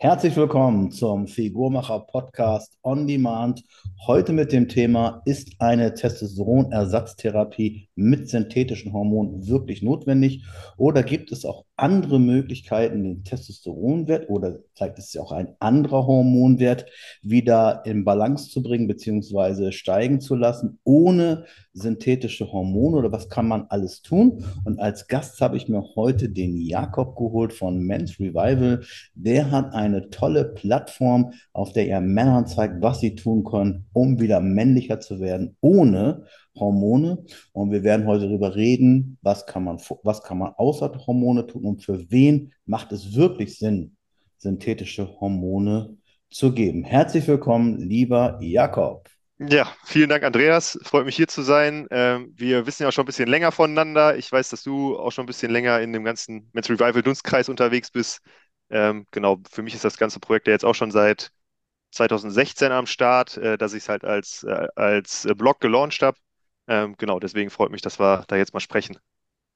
Herzlich willkommen zum Figurmacher Podcast On Demand. Heute mit dem Thema, ist eine Testosteronersatztherapie mit synthetischen Hormonen wirklich notwendig oder gibt es auch andere Möglichkeiten, den Testosteronwert oder vielleicht ist es auch ein anderer Hormonwert wieder in Balance zu bringen bzw. steigen zu lassen, ohne synthetische Hormone oder was kann man alles tun? Und als Gast habe ich mir heute den Jakob geholt von Men's Revival. Der hat eine tolle Plattform, auf der er Männern zeigt, was sie tun können, um wieder männlicher zu werden, ohne Hormone. Und wir werden heute darüber reden, was kann man, was kann man außer Hormone tun und für wen macht es wirklich Sinn, synthetische Hormone zu geben. Herzlich willkommen, lieber Jakob. Ja, vielen Dank, Andreas. Freut mich hier zu sein. Ähm, wir wissen ja auch schon ein bisschen länger voneinander. Ich weiß, dass du auch schon ein bisschen länger in dem ganzen Men's Revival Dunstkreis unterwegs bist. Ähm, genau, für mich ist das ganze Projekt ja jetzt auch schon seit 2016 am Start, äh, dass ich es halt als, äh, als Blog gelauncht habe. Ähm, genau, deswegen freut mich, dass wir da jetzt mal sprechen.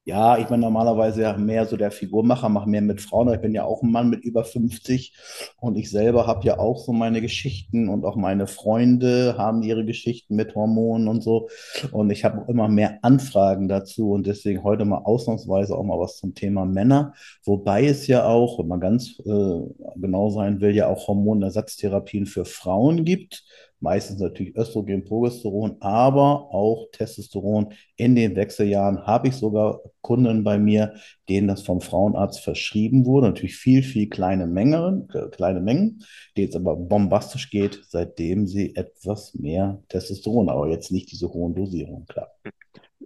Ja, ich bin normalerweise ja mehr so der Figurmacher, mache mehr mit Frauen. Ich bin ja auch ein Mann mit über 50 und ich selber habe ja auch so meine Geschichten und auch meine Freunde haben ihre Geschichten mit Hormonen und so. Und ich habe immer mehr Anfragen dazu und deswegen heute mal ausnahmsweise auch mal was zum Thema Männer. Wobei es ja auch, wenn man ganz äh, genau sein will, ja auch Hormonersatztherapien für Frauen gibt meistens natürlich Östrogen, Progesteron, aber auch Testosteron in den Wechseljahren. Habe ich sogar Kunden bei mir, denen das vom Frauenarzt verschrieben wurde. Natürlich viel, viel kleine Mengen, äh, kleine Mengen, die jetzt aber bombastisch geht, seitdem sie etwas mehr Testosteron, aber jetzt nicht diese hohen Dosierungen, klar.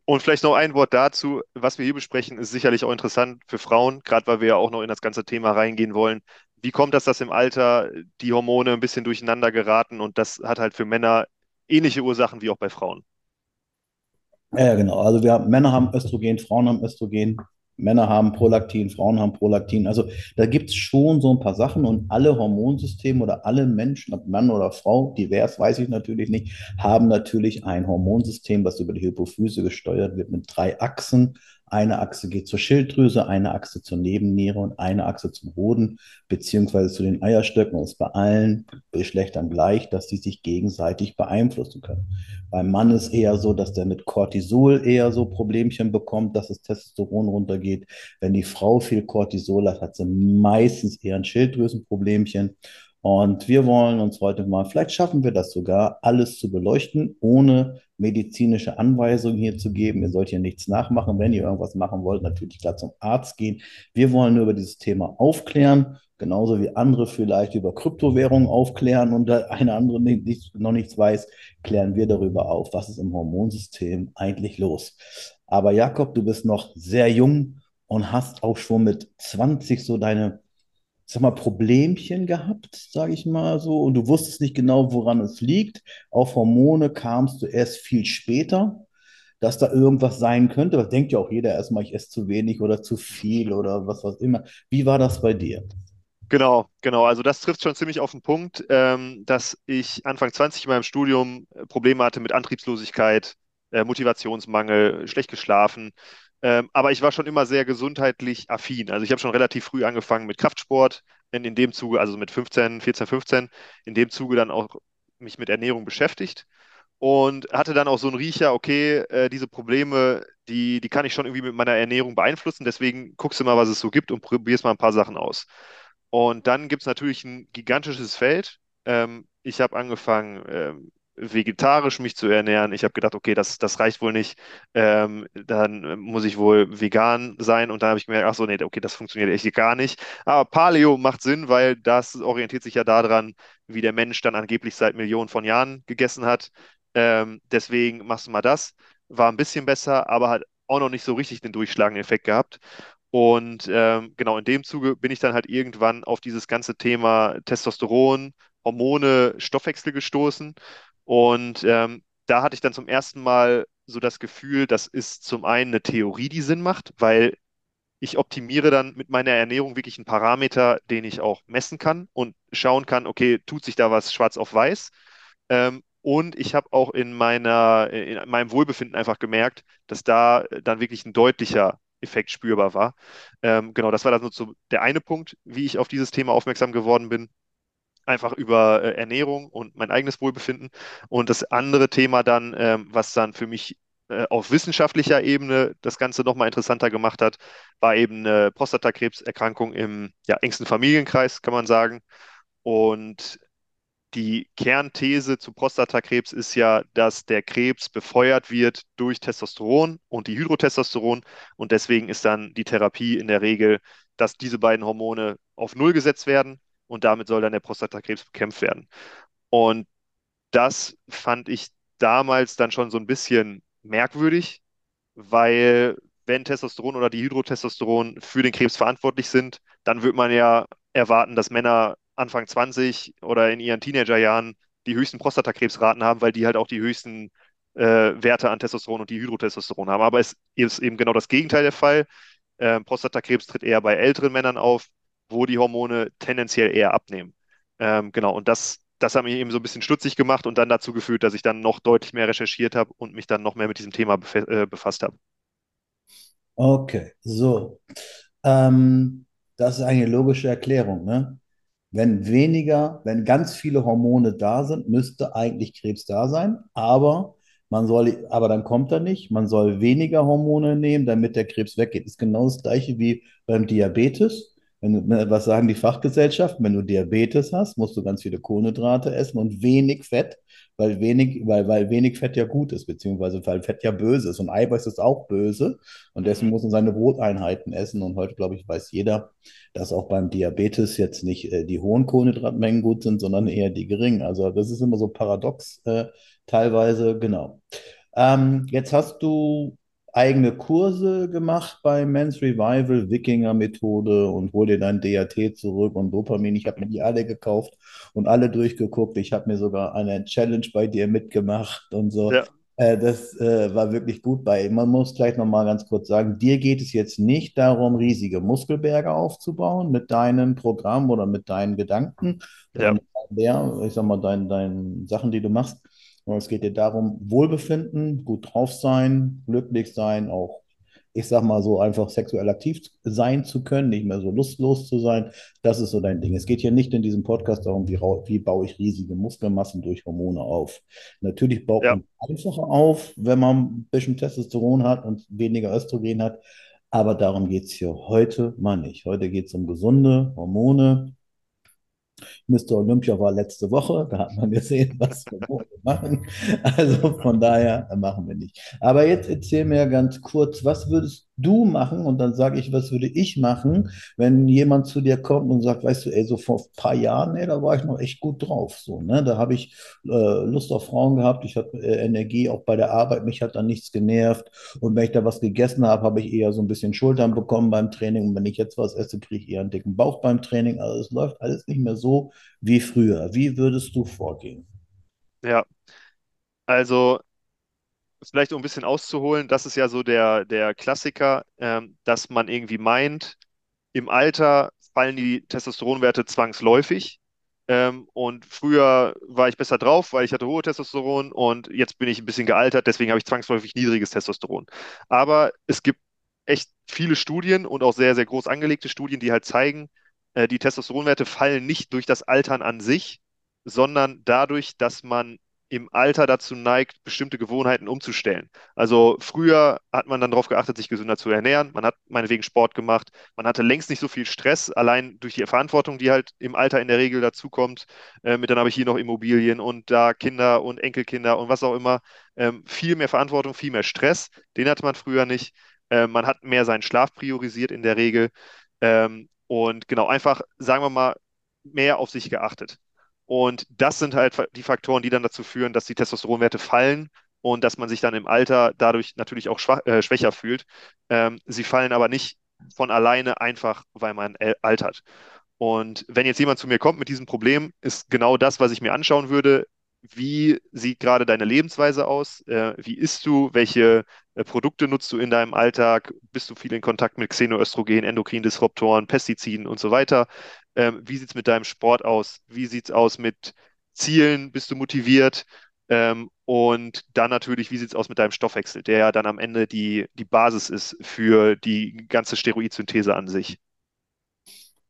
Und vielleicht noch ein Wort dazu, was wir hier besprechen, ist sicherlich auch interessant für Frauen, gerade weil wir ja auch noch in das ganze Thema reingehen wollen wie kommt das, dass im Alter die Hormone ein bisschen durcheinander geraten und das hat halt für Männer ähnliche Ursachen wie auch bei Frauen? Ja, genau. Also wir haben, Männer haben Östrogen, Frauen haben Östrogen, Männer haben Prolaktin, Frauen haben Prolaktin. Also da gibt es schon so ein paar Sachen und alle Hormonsysteme oder alle Menschen, ob Mann oder Frau, divers weiß ich natürlich nicht, haben natürlich ein Hormonsystem, was über die Hypophyse gesteuert wird mit drei Achsen. Eine Achse geht zur Schilddrüse, eine Achse zur Nebenniere und eine Achse zum Hoden, beziehungsweise zu den Eierstöcken. Und es ist bei allen Geschlechtern gleich, dass die sich gegenseitig beeinflussen können. Beim Mann ist eher so, dass der mit Cortisol eher so Problemchen bekommt, dass das Testosteron runtergeht. Wenn die Frau viel Cortisol hat, hat sie meistens eher ein Schilddrüsenproblemchen. Und wir wollen uns heute mal, vielleicht schaffen wir das sogar, alles zu beleuchten, ohne medizinische Anweisungen hier zu geben. Ihr sollt hier nichts nachmachen. Wenn ihr irgendwas machen wollt, natürlich klar zum Arzt gehen. Wir wollen nur über dieses Thema aufklären, genauso wie andere vielleicht über Kryptowährungen aufklären und eine andere nicht, noch nichts weiß, klären wir darüber auf, was ist im Hormonsystem eigentlich los. Aber Jakob, du bist noch sehr jung und hast auch schon mit 20 so deine sag mal, Problemchen gehabt, sage ich mal so, und du wusstest nicht genau, woran es liegt. Auf Hormone kamst du erst viel später, dass da irgendwas sein könnte. Das denkt ja auch jeder erstmal, ich esse zu wenig oder zu viel oder was auch immer. Wie war das bei dir? Genau, genau. Also das trifft schon ziemlich auf den Punkt, ähm, dass ich Anfang 20 in meinem Studium Probleme hatte mit Antriebslosigkeit, äh, Motivationsmangel, schlecht geschlafen ähm, aber ich war schon immer sehr gesundheitlich affin. Also ich habe schon relativ früh angefangen mit Kraftsport, in, in dem Zuge, also mit 15, 14, 15, in dem Zuge dann auch mich mit Ernährung beschäftigt und hatte dann auch so einen Riecher, okay, äh, diese Probleme, die, die kann ich schon irgendwie mit meiner Ernährung beeinflussen, deswegen guckst du mal, was es so gibt und probierst mal ein paar Sachen aus. Und dann gibt es natürlich ein gigantisches Feld. Ähm, ich habe angefangen, ähm, vegetarisch mich zu ernähren. Ich habe gedacht, okay, das, das reicht wohl nicht. Ähm, dann muss ich wohl vegan sein. Und dann habe ich gemerkt, ach so, nee, okay, das funktioniert echt gar nicht. Aber Paleo macht Sinn, weil das orientiert sich ja daran, wie der Mensch dann angeblich seit Millionen von Jahren gegessen hat. Ähm, deswegen machst du mal das. War ein bisschen besser, aber hat auch noch nicht so richtig den durchschlagenden Effekt gehabt. Und ähm, genau in dem Zuge bin ich dann halt irgendwann auf dieses ganze Thema Testosteron, Hormone, Stoffwechsel gestoßen und ähm, da hatte ich dann zum ersten Mal so das Gefühl, das ist zum einen eine Theorie, die Sinn macht, weil ich optimiere dann mit meiner Ernährung wirklich einen Parameter, den ich auch messen kann und schauen kann, okay, tut sich da was schwarz auf weiß? Ähm, und ich habe auch in meiner, in meinem Wohlbefinden einfach gemerkt, dass da dann wirklich ein deutlicher Effekt spürbar war. Ähm, genau, das war dann so der eine Punkt, wie ich auf dieses Thema aufmerksam geworden bin einfach über äh, Ernährung und mein eigenes Wohlbefinden. Und das andere Thema dann, ähm, was dann für mich äh, auf wissenschaftlicher Ebene das Ganze nochmal interessanter gemacht hat, war eben eine Prostatakrebserkrankung im ja, engsten Familienkreis, kann man sagen. Und die Kernthese zu Prostatakrebs ist ja, dass der Krebs befeuert wird durch Testosteron und die Hydrotestosteron. Und deswegen ist dann die Therapie in der Regel, dass diese beiden Hormone auf Null gesetzt werden und damit soll dann der Prostatakrebs bekämpft werden. Und das fand ich damals dann schon so ein bisschen merkwürdig, weil wenn Testosteron oder die Hydrotestosteron für den Krebs verantwortlich sind, dann wird man ja erwarten, dass Männer Anfang 20 oder in ihren Teenagerjahren die höchsten Prostatakrebsraten haben, weil die halt auch die höchsten äh, Werte an Testosteron und die Hydrotestosteron haben. Aber es ist eben genau das Gegenteil der Fall. Ähm, Prostatakrebs tritt eher bei älteren Männern auf, wo die Hormone tendenziell eher abnehmen. Ähm, genau, und das, das hat mich eben so ein bisschen stutzig gemacht und dann dazu geführt, dass ich dann noch deutlich mehr recherchiert habe und mich dann noch mehr mit diesem Thema äh, befasst habe. Okay, so. Ähm, das ist eine logische Erklärung, ne? Wenn weniger, wenn ganz viele Hormone da sind, müsste eigentlich Krebs da sein, aber man soll, aber dann kommt er nicht. Man soll weniger Hormone nehmen, damit der Krebs weggeht. Ist genau das gleiche wie beim Diabetes. Wenn ne, was sagen die Fachgesellschaften? Wenn du Diabetes hast, musst du ganz viele Kohlenhydrate essen und wenig Fett, weil wenig, weil, weil wenig Fett ja gut ist, beziehungsweise weil Fett ja böse ist und Eiweiß ist auch böse und deswegen muss man seine Broteinheiten essen und heute, glaube ich, weiß jeder, dass auch beim Diabetes jetzt nicht äh, die hohen Kohlenhydratmengen gut sind, sondern eher die geringen. Also das ist immer so paradox äh, teilweise, genau. Ähm, jetzt hast du eigene Kurse gemacht bei Men's Revival, Wikinger-Methode und hol dir dein DAT zurück und Dopamin. Ich habe mir die alle gekauft und alle durchgeguckt. Ich habe mir sogar eine Challenge bei dir mitgemacht und so. Ja. Äh, das äh, war wirklich gut bei. Man muss gleich nochmal ganz kurz sagen, dir geht es jetzt nicht darum, riesige Muskelberge aufzubauen mit deinem Programm oder mit deinen Gedanken ja. der, ich sag mal, deinen, deinen Sachen, die du machst es geht dir darum, Wohlbefinden, gut drauf sein, glücklich sein, auch, ich sag mal so, einfach sexuell aktiv sein zu können, nicht mehr so lustlos zu sein. Das ist so dein Ding. Es geht hier nicht in diesem Podcast darum, wie, wie baue ich riesige Muskelmassen durch Hormone auf. Natürlich baut ja. man einfacher auf, wenn man ein bisschen Testosteron hat und weniger Östrogen hat. Aber darum geht es hier heute mal nicht. Heute geht es um gesunde Hormone, Mr. Olympia war letzte Woche, da hat man gesehen, was wir machen. Also von daher machen wir nicht. Aber jetzt erzähl mir ganz kurz, was würdest du machen? Und dann sage ich, was würde ich machen, wenn jemand zu dir kommt und sagt, weißt du, ey, so vor ein paar Jahren, ey, da war ich noch echt gut drauf. So, ne? Da habe ich äh, Lust auf Frauen gehabt, ich hatte äh, Energie auch bei der Arbeit, mich hat dann nichts genervt. Und wenn ich da was gegessen habe, habe ich eher so ein bisschen Schultern bekommen beim Training. Und wenn ich jetzt was esse, kriege ich eher einen dicken Bauch beim Training. Also es läuft alles nicht mehr so wie früher. Wie würdest du vorgehen? Ja, also vielleicht um ein bisschen auszuholen, das ist ja so der, der Klassiker, ähm, dass man irgendwie meint, im Alter fallen die Testosteronwerte zwangsläufig. Ähm, und früher war ich besser drauf, weil ich hatte hohe Testosteron und jetzt bin ich ein bisschen gealtert, deswegen habe ich zwangsläufig niedriges Testosteron. Aber es gibt echt viele Studien und auch sehr, sehr groß angelegte Studien, die halt zeigen, äh, die Testosteronwerte fallen nicht durch das Altern an sich, sondern dadurch, dass man im Alter dazu neigt, bestimmte Gewohnheiten umzustellen. Also früher hat man dann darauf geachtet, sich gesünder zu ernähren. Man hat meinetwegen Sport gemacht. Man hatte längst nicht so viel Stress, allein durch die Verantwortung, die halt im Alter in der Regel dazukommt. Äh, mit dann habe ich hier noch Immobilien und da Kinder und Enkelkinder und was auch immer. Ähm, viel mehr Verantwortung, viel mehr Stress. Den hatte man früher nicht. Äh, man hat mehr seinen Schlaf priorisiert in der Regel. Ähm, und genau, einfach, sagen wir mal, mehr auf sich geachtet. Und das sind halt die Faktoren, die dann dazu führen, dass die Testosteronwerte fallen und dass man sich dann im Alter dadurch natürlich auch schwach, äh, schwächer fühlt. Ähm, sie fallen aber nicht von alleine einfach, weil man altert. Und wenn jetzt jemand zu mir kommt mit diesem Problem, ist genau das, was ich mir anschauen würde. Wie sieht gerade deine Lebensweise aus? Äh, wie isst du? Welche äh, Produkte nutzt du in deinem Alltag? Bist du viel in Kontakt mit Xenoöstrogen, Endokrindisruptoren, Pestiziden und so weiter? Ähm, wie sieht es mit deinem Sport aus? Wie sieht es aus mit Zielen? Bist du motiviert? Ähm, und dann natürlich, wie sieht es aus mit deinem Stoffwechsel, der ja dann am Ende die, die Basis ist für die ganze Steroidsynthese an sich.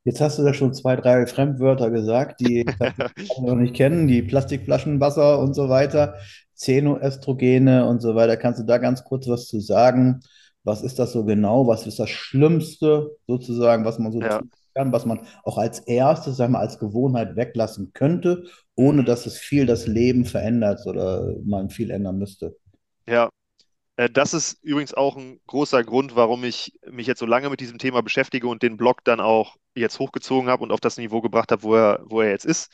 Jetzt hast du da schon zwei, drei Fremdwörter gesagt, die ich noch nicht kennen, die Plastikflaschenwasser und so weiter, Xenoöstrogene und so weiter. Kannst du da ganz kurz was zu sagen? Was ist das so genau? Was ist das Schlimmste sozusagen, was man so Ja. tun kann, was man auch als erstes, sagen wir, als Gewohnheit weglassen könnte, ohne dass es viel das Leben verändert oder man viel ändern müsste? Ja, Äh, Das ist übrigens auch ein großer Grund, warum ich mich jetzt so lange mit diesem Thema beschäftige und den Blog dann auch jetzt hochgezogen habe und auf das Niveau gebracht habe, wo er, wo er jetzt ist.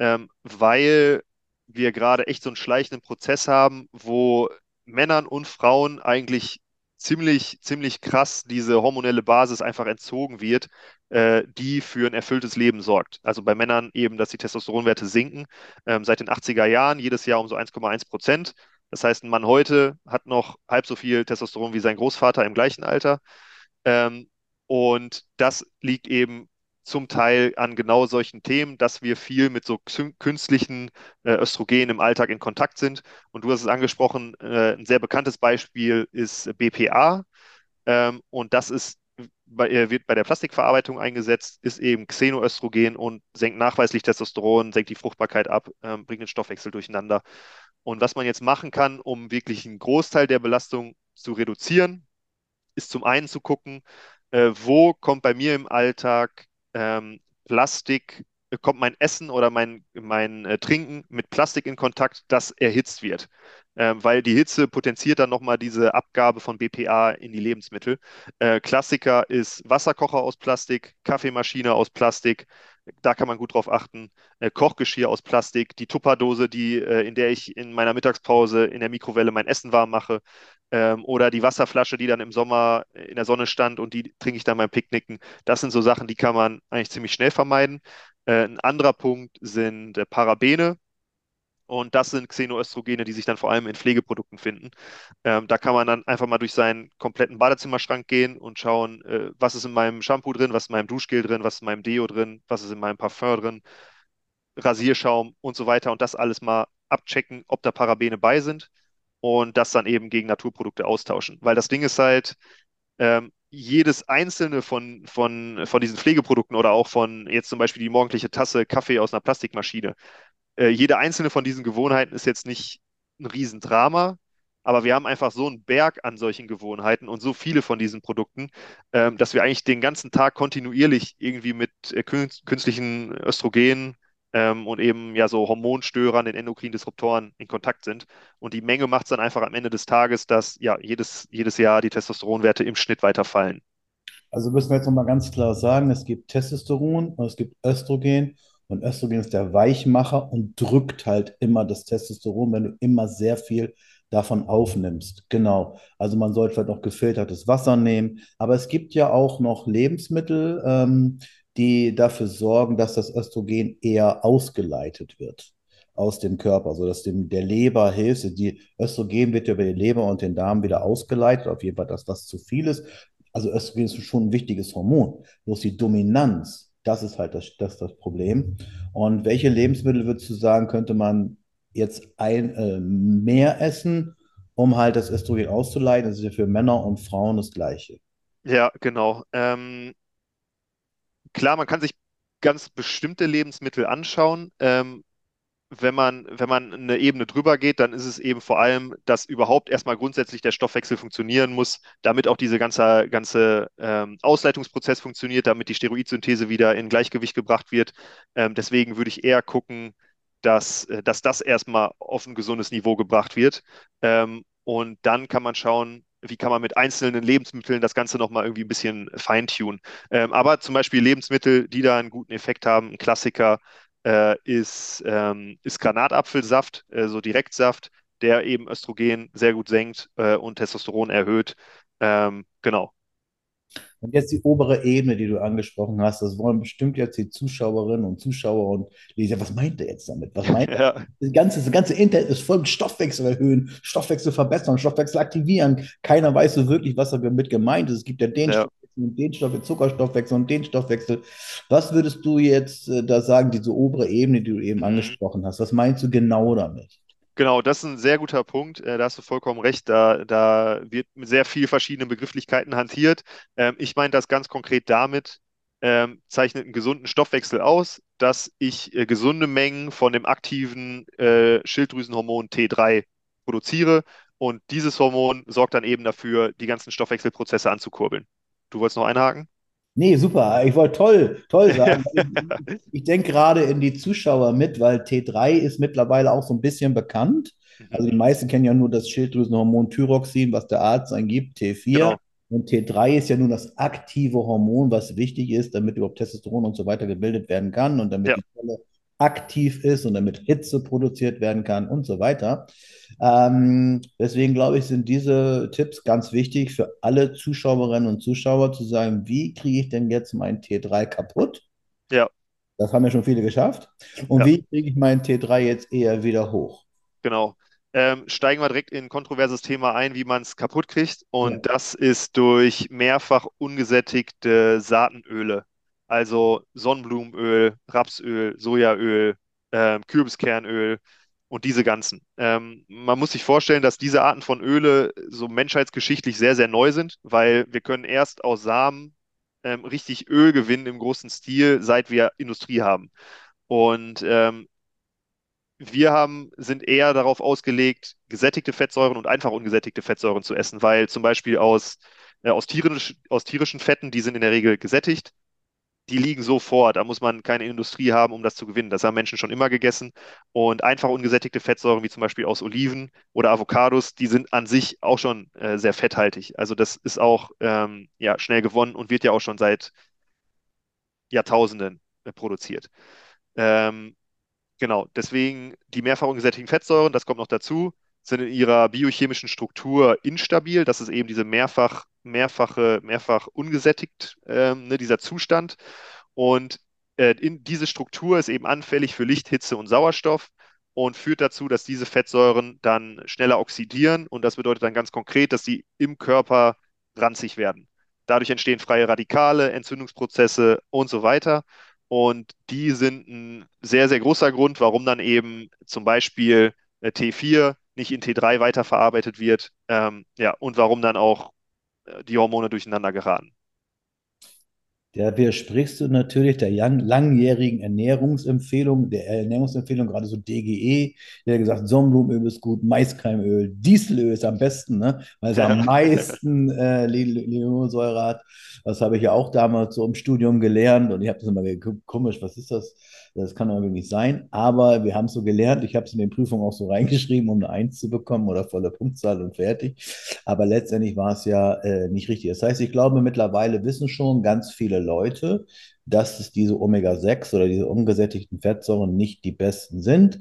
Ähm, weil wir gerade echt so einen schleichenden Prozess haben, wo Männern und Frauen eigentlich ziemlich, ziemlich krass diese hormonelle Basis einfach entzogen wird, äh, die für ein erfülltes Leben sorgt. Also bei Männern eben, dass die Testosteronwerte sinken, ähm, seit den 80er Jahren, jedes Jahr um so 1,1 Prozent. Das heißt, ein Mann heute hat noch halb so viel Testosteron wie sein Großvater im gleichen Alter. Ähm, und das liegt eben zum Teil an genau solchen Themen, dass wir viel mit so kün- künstlichen äh, Östrogenen im Alltag in Kontakt sind. Und du hast es angesprochen, äh, ein sehr bekanntes Beispiel ist BPA. Ähm, und das ist bei, äh, wird bei der Plastikverarbeitung eingesetzt, ist eben Xenoöstrogen und senkt nachweislich Testosteron, senkt die Fruchtbarkeit ab, ähm, bringt den Stoffwechsel durcheinander. Und was man jetzt machen kann, um wirklich einen Großteil der Belastung zu reduzieren, ist zum einen zu gucken, äh, wo kommt bei mir im Alltag ähm, Plastik, kommt mein Essen oder mein, mein äh, Trinken mit Plastik in Kontakt, das erhitzt wird. Ähm, weil die Hitze potenziert dann nochmal diese Abgabe von BPA in die Lebensmittel. Äh, Klassiker ist Wasserkocher aus Plastik, Kaffeemaschine aus Plastik, da kann man gut drauf achten. Äh, Kochgeschirr aus Plastik, die Tupperdose, die, äh, in der ich in meiner Mittagspause in der Mikrowelle mein Essen warm mache, ähm, oder die Wasserflasche, die dann im Sommer in der Sonne stand und die trinke ich dann beim Picknicken. Das sind so Sachen, die kann man eigentlich ziemlich schnell vermeiden. Äh, ein anderer Punkt sind äh, Parabene. Und das sind Xenoöstrogene, die sich dann vor allem in Pflegeprodukten finden. Ähm, da kann man dann einfach mal durch seinen kompletten Badezimmerschrank gehen und schauen, äh, was ist in meinem Shampoo drin, was ist in meinem Duschgel drin, was ist in meinem Deo drin, was ist in meinem Parfum drin, Rasierschaum und so weiter. Und das alles mal abchecken, ob da Parabene bei sind und das dann eben gegen Naturprodukte austauschen. Weil das Ding ist halt, ähm, jedes einzelne von, von, von diesen Pflegeprodukten oder auch von jetzt zum Beispiel die morgendliche Tasse Kaffee aus einer Plastikmaschine, äh, jede einzelne von diesen Gewohnheiten ist jetzt nicht ein Riesendrama, aber wir haben einfach so einen Berg an solchen Gewohnheiten und so viele von diesen Produkten, ähm, dass wir eigentlich den ganzen Tag kontinuierlich irgendwie mit äh, kün- künstlichen Östrogenen ähm, und eben ja so Hormonstörern, den Endokrindisruptoren in Kontakt sind. Und die Menge macht es dann einfach am Ende des Tages, dass ja jedes, jedes Jahr die Testosteronwerte im Schnitt weiter fallen. Also müssen wir jetzt nochmal ganz klar sagen, es gibt Testosteron und es gibt Östrogen. Und Östrogen ist der Weichmacher und drückt halt immer das Testosteron, wenn du immer sehr viel davon aufnimmst. Genau. Also man sollte vielleicht noch gefiltertes Wasser nehmen. Aber es gibt ja auch noch Lebensmittel, ähm, die dafür sorgen, dass das Östrogen eher ausgeleitet wird aus dem Körper, sodass dem der Leber hilft. Die Östrogen wird ja über die Leber und den Darm wieder ausgeleitet, auf jeden Fall, dass das zu viel ist. Also Östrogen ist schon ein wichtiges Hormon. Bloß die Dominanz, das ist halt das, das, das Problem. Und welche Lebensmittel würdest du sagen, könnte man jetzt ein, äh, mehr essen, um halt das Östrogen auszuleiten? Das ist ja für Männer und Frauen das Gleiche. Ja, genau. Ähm, klar, man kann sich ganz bestimmte Lebensmittel anschauen. Ähm, wenn man, wenn man eine Ebene drüber geht, dann ist es eben vor allem, dass überhaupt erstmal grundsätzlich der Stoffwechsel funktionieren muss, damit auch dieser ganze, ganze ähm, Ausleitungsprozess funktioniert, damit die Steroidsynthese wieder in Gleichgewicht gebracht wird. Ähm, deswegen würde ich eher gucken, dass, äh, dass das erstmal auf ein gesundes Niveau gebracht wird. Ähm, und dann kann man schauen, wie kann man mit einzelnen Lebensmitteln das Ganze nochmal irgendwie ein bisschen feintunen. Ähm, aber zum Beispiel Lebensmittel, die da einen guten Effekt haben, ein Klassiker äh, ist, ähm, ist Granatapfelsaft, äh, so Direktsaft, der eben Östrogen sehr gut senkt äh, und Testosteron erhöht. Ähm, genau. Und jetzt die obere Ebene, die du angesprochen hast, das wollen bestimmt jetzt die Zuschauerinnen und Zuschauer und Leser, was meint er jetzt damit? Was meint er? Ja, Das ganze, das ganze Internet ist voll mit Stoffwechsel erhöhen, Stoffwechsel verbessern, Stoffwechsel aktivieren. Keiner weiß so wirklich, was damit gemeint ist. Es gibt ja den ja. Stoffwechsel und den Stoffwechsel, Zuckerstoffwechsel und den Stoffwechsel. Was würdest du jetzt äh, da sagen, diese obere Ebene, die du eben Mhm. angesprochen hast? Was meinst du genau damit? Genau, das ist ein sehr guter Punkt. Äh, da hast du vollkommen recht. Da, da wird mit sehr viel verschiedenen Begrifflichkeiten hantiert. Ähm, ich meine das ganz konkret damit, ähm, zeichnet einen gesunden Stoffwechsel aus, dass ich äh, gesunde Mengen von dem aktiven äh, Schilddrüsenhormon T3 produziere. Und dieses Hormon sorgt dann eben dafür, die ganzen Stoffwechselprozesse anzukurbeln. Du wolltest noch einhaken? Nee, super. Ich wollte toll, toll sagen. Ich, ich denke gerade in die Zuschauer mit, weil T3 ist mittlerweile auch so ein bisschen bekannt. Also die meisten kennen ja nur das Schilddrüsenhormon Thyroxin, was der Arzt angibt, T4. Genau, Und T3 ist ja nun das aktive Hormon, was wichtig ist, damit überhaupt Testosteron und so weiter gebildet werden kann und damit ja, die Zelle aktiv ist und damit Hitze produziert werden kann und so weiter. Ähm, deswegen glaube ich, sind diese Tipps ganz wichtig für alle Zuschauerinnen und Zuschauer zu sagen, wie kriege ich denn jetzt mein T3 kaputt? ja, Das haben ja schon viele geschafft. Und ja. wie kriege ich mein T3 jetzt eher wieder hoch? Genau. Ähm, steigen wir direkt in ein kontroverses Thema ein, wie man es kaputt kriegt. Ja. Und das ist durch mehrfach ungesättigte Saatenöle. Also Sonnenblumenöl, Rapsöl, Sojaöl, ähm, Kürbiskernöl und diese ganzen. Ähm, man muss sich vorstellen, dass diese Arten von Öle so menschheitsgeschichtlich sehr, sehr neu sind, weil wir können erst aus Samen ähm, richtig Öl gewinnen im großen Stil, seit wir Industrie haben. Und ähm, wir haben, sind eher darauf ausgelegt, gesättigte Fettsäuren und einfach ungesättigte Fettsäuren zu essen, weil zum Beispiel aus, äh, aus, tierisch, aus tierischen Fetten, die sind in der Regel gesättigt, die liegen so vor. Da muss man keine Industrie haben, um das zu gewinnen. Das haben Menschen schon immer gegessen. Und einfach ungesättigte Fettsäuren, wie zum Beispiel aus Oliven oder Avocados, die sind an sich auch schon äh, sehr fetthaltig. Also das ist auch ähm, ja, schnell gewonnen und wird ja auch schon seit Jahrtausenden äh, produziert. Ähm, Genau, deswegen die mehrfach ungesättigten Fettsäuren, das kommt noch dazu, sind in ihrer biochemischen Struktur instabil. Das ist eben diese mehrfach, mehrfache, mehrfach ungesättigt, ähm, ne, dieser Zustand. Und äh, in, diese Struktur ist eben anfällig für Licht, Hitze und Sauerstoff und führt dazu, dass diese Fettsäuren dann schneller oxidieren. Und das bedeutet dann ganz konkret, dass sie im Körper ranzig werden. Dadurch entstehen freie Radikale, Entzündungsprozesse und so weiter. Und die sind ein sehr, sehr großer Grund, warum dann eben zum Beispiel äh, T4 nicht in T3 weiterverarbeitet wird, ähm, ja, und warum dann auch die Hormone durcheinander geraten. Da widersprichst du natürlich der lang, langjährigen Ernährungsempfehlung, der Ernährungsempfehlung, gerade so DGE, der hat gesagt, Sonnenblumenöl ist gut, Maiskeimöl, Dieselöl ist am besten, ne? weil es am meisten äh, Linolensäure hat. Das habe ich ja auch damals so im Studium gelernt und ich habe das immer komisch, was ist das? Das kann irgendwie nicht sein. Aber wir haben es so gelernt. Ich habe es in den Prüfungen auch so reingeschrieben, um eine Eins zu bekommen oder volle Punktzahl und fertig. Aber letztendlich war es ja äh, nicht richtig. Das heißt, ich glaube, mittlerweile wissen schon ganz viele Leute, dass es diese Omega-6 oder diese ungesättigten Fettsäuren nicht die besten sind.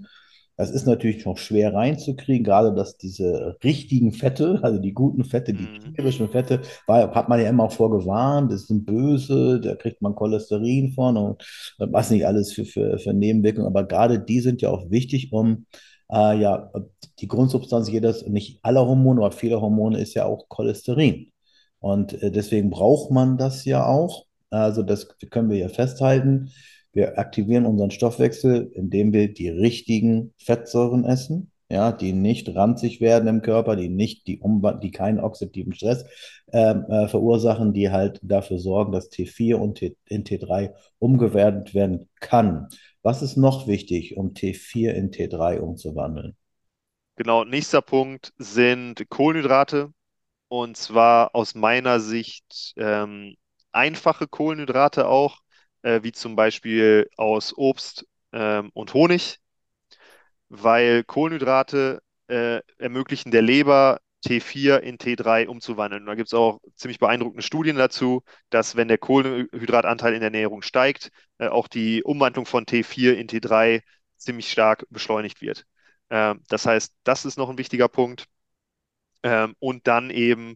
Das ist natürlich noch schwer reinzukriegen, gerade dass diese richtigen Fette, also die guten Fette, die Mhm. tierischen Fette, war, hat man ja immer vorgewarnt, das sind böse, da kriegt man Cholesterin von und was nicht alles für, für, für Nebenwirkungen, aber gerade die sind ja auch wichtig, um äh, ja, die Grundsubstanz jedes, nicht aller Hormone, aber vieler Hormone ist ja auch Cholesterin. Und äh, deswegen braucht man das ja auch. Also das können wir ja festhalten. Wir aktivieren unseren Stoffwechsel, indem wir die richtigen Fettsäuren essen, ja, die nicht ranzig werden im Körper, die nicht die, die keinen oxidativen Stress ähm, äh, verursachen, die halt dafür sorgen, dass T4 und T in T3 umgewandelt werden kann. Was ist noch wichtig, um T4 in T3 umzuwandeln? Genau, nächster Punkt sind Kohlenhydrate. Und zwar aus meiner Sicht ähm, einfache Kohlenhydrate auch, äh, wie zum Beispiel aus Obst ähm, und Honig, weil Kohlenhydrate äh, ermöglichen der Leber, T4 in T3 umzuwandeln. Und da gibt es auch ziemlich beeindruckende Studien dazu, dass wenn der Kohlenhydratanteil in der Ernährung steigt, äh, auch die Umwandlung von T4 in T3 ziemlich stark beschleunigt wird. Ähm, das heißt, das ist noch ein wichtiger Punkt. Ähm, und dann eben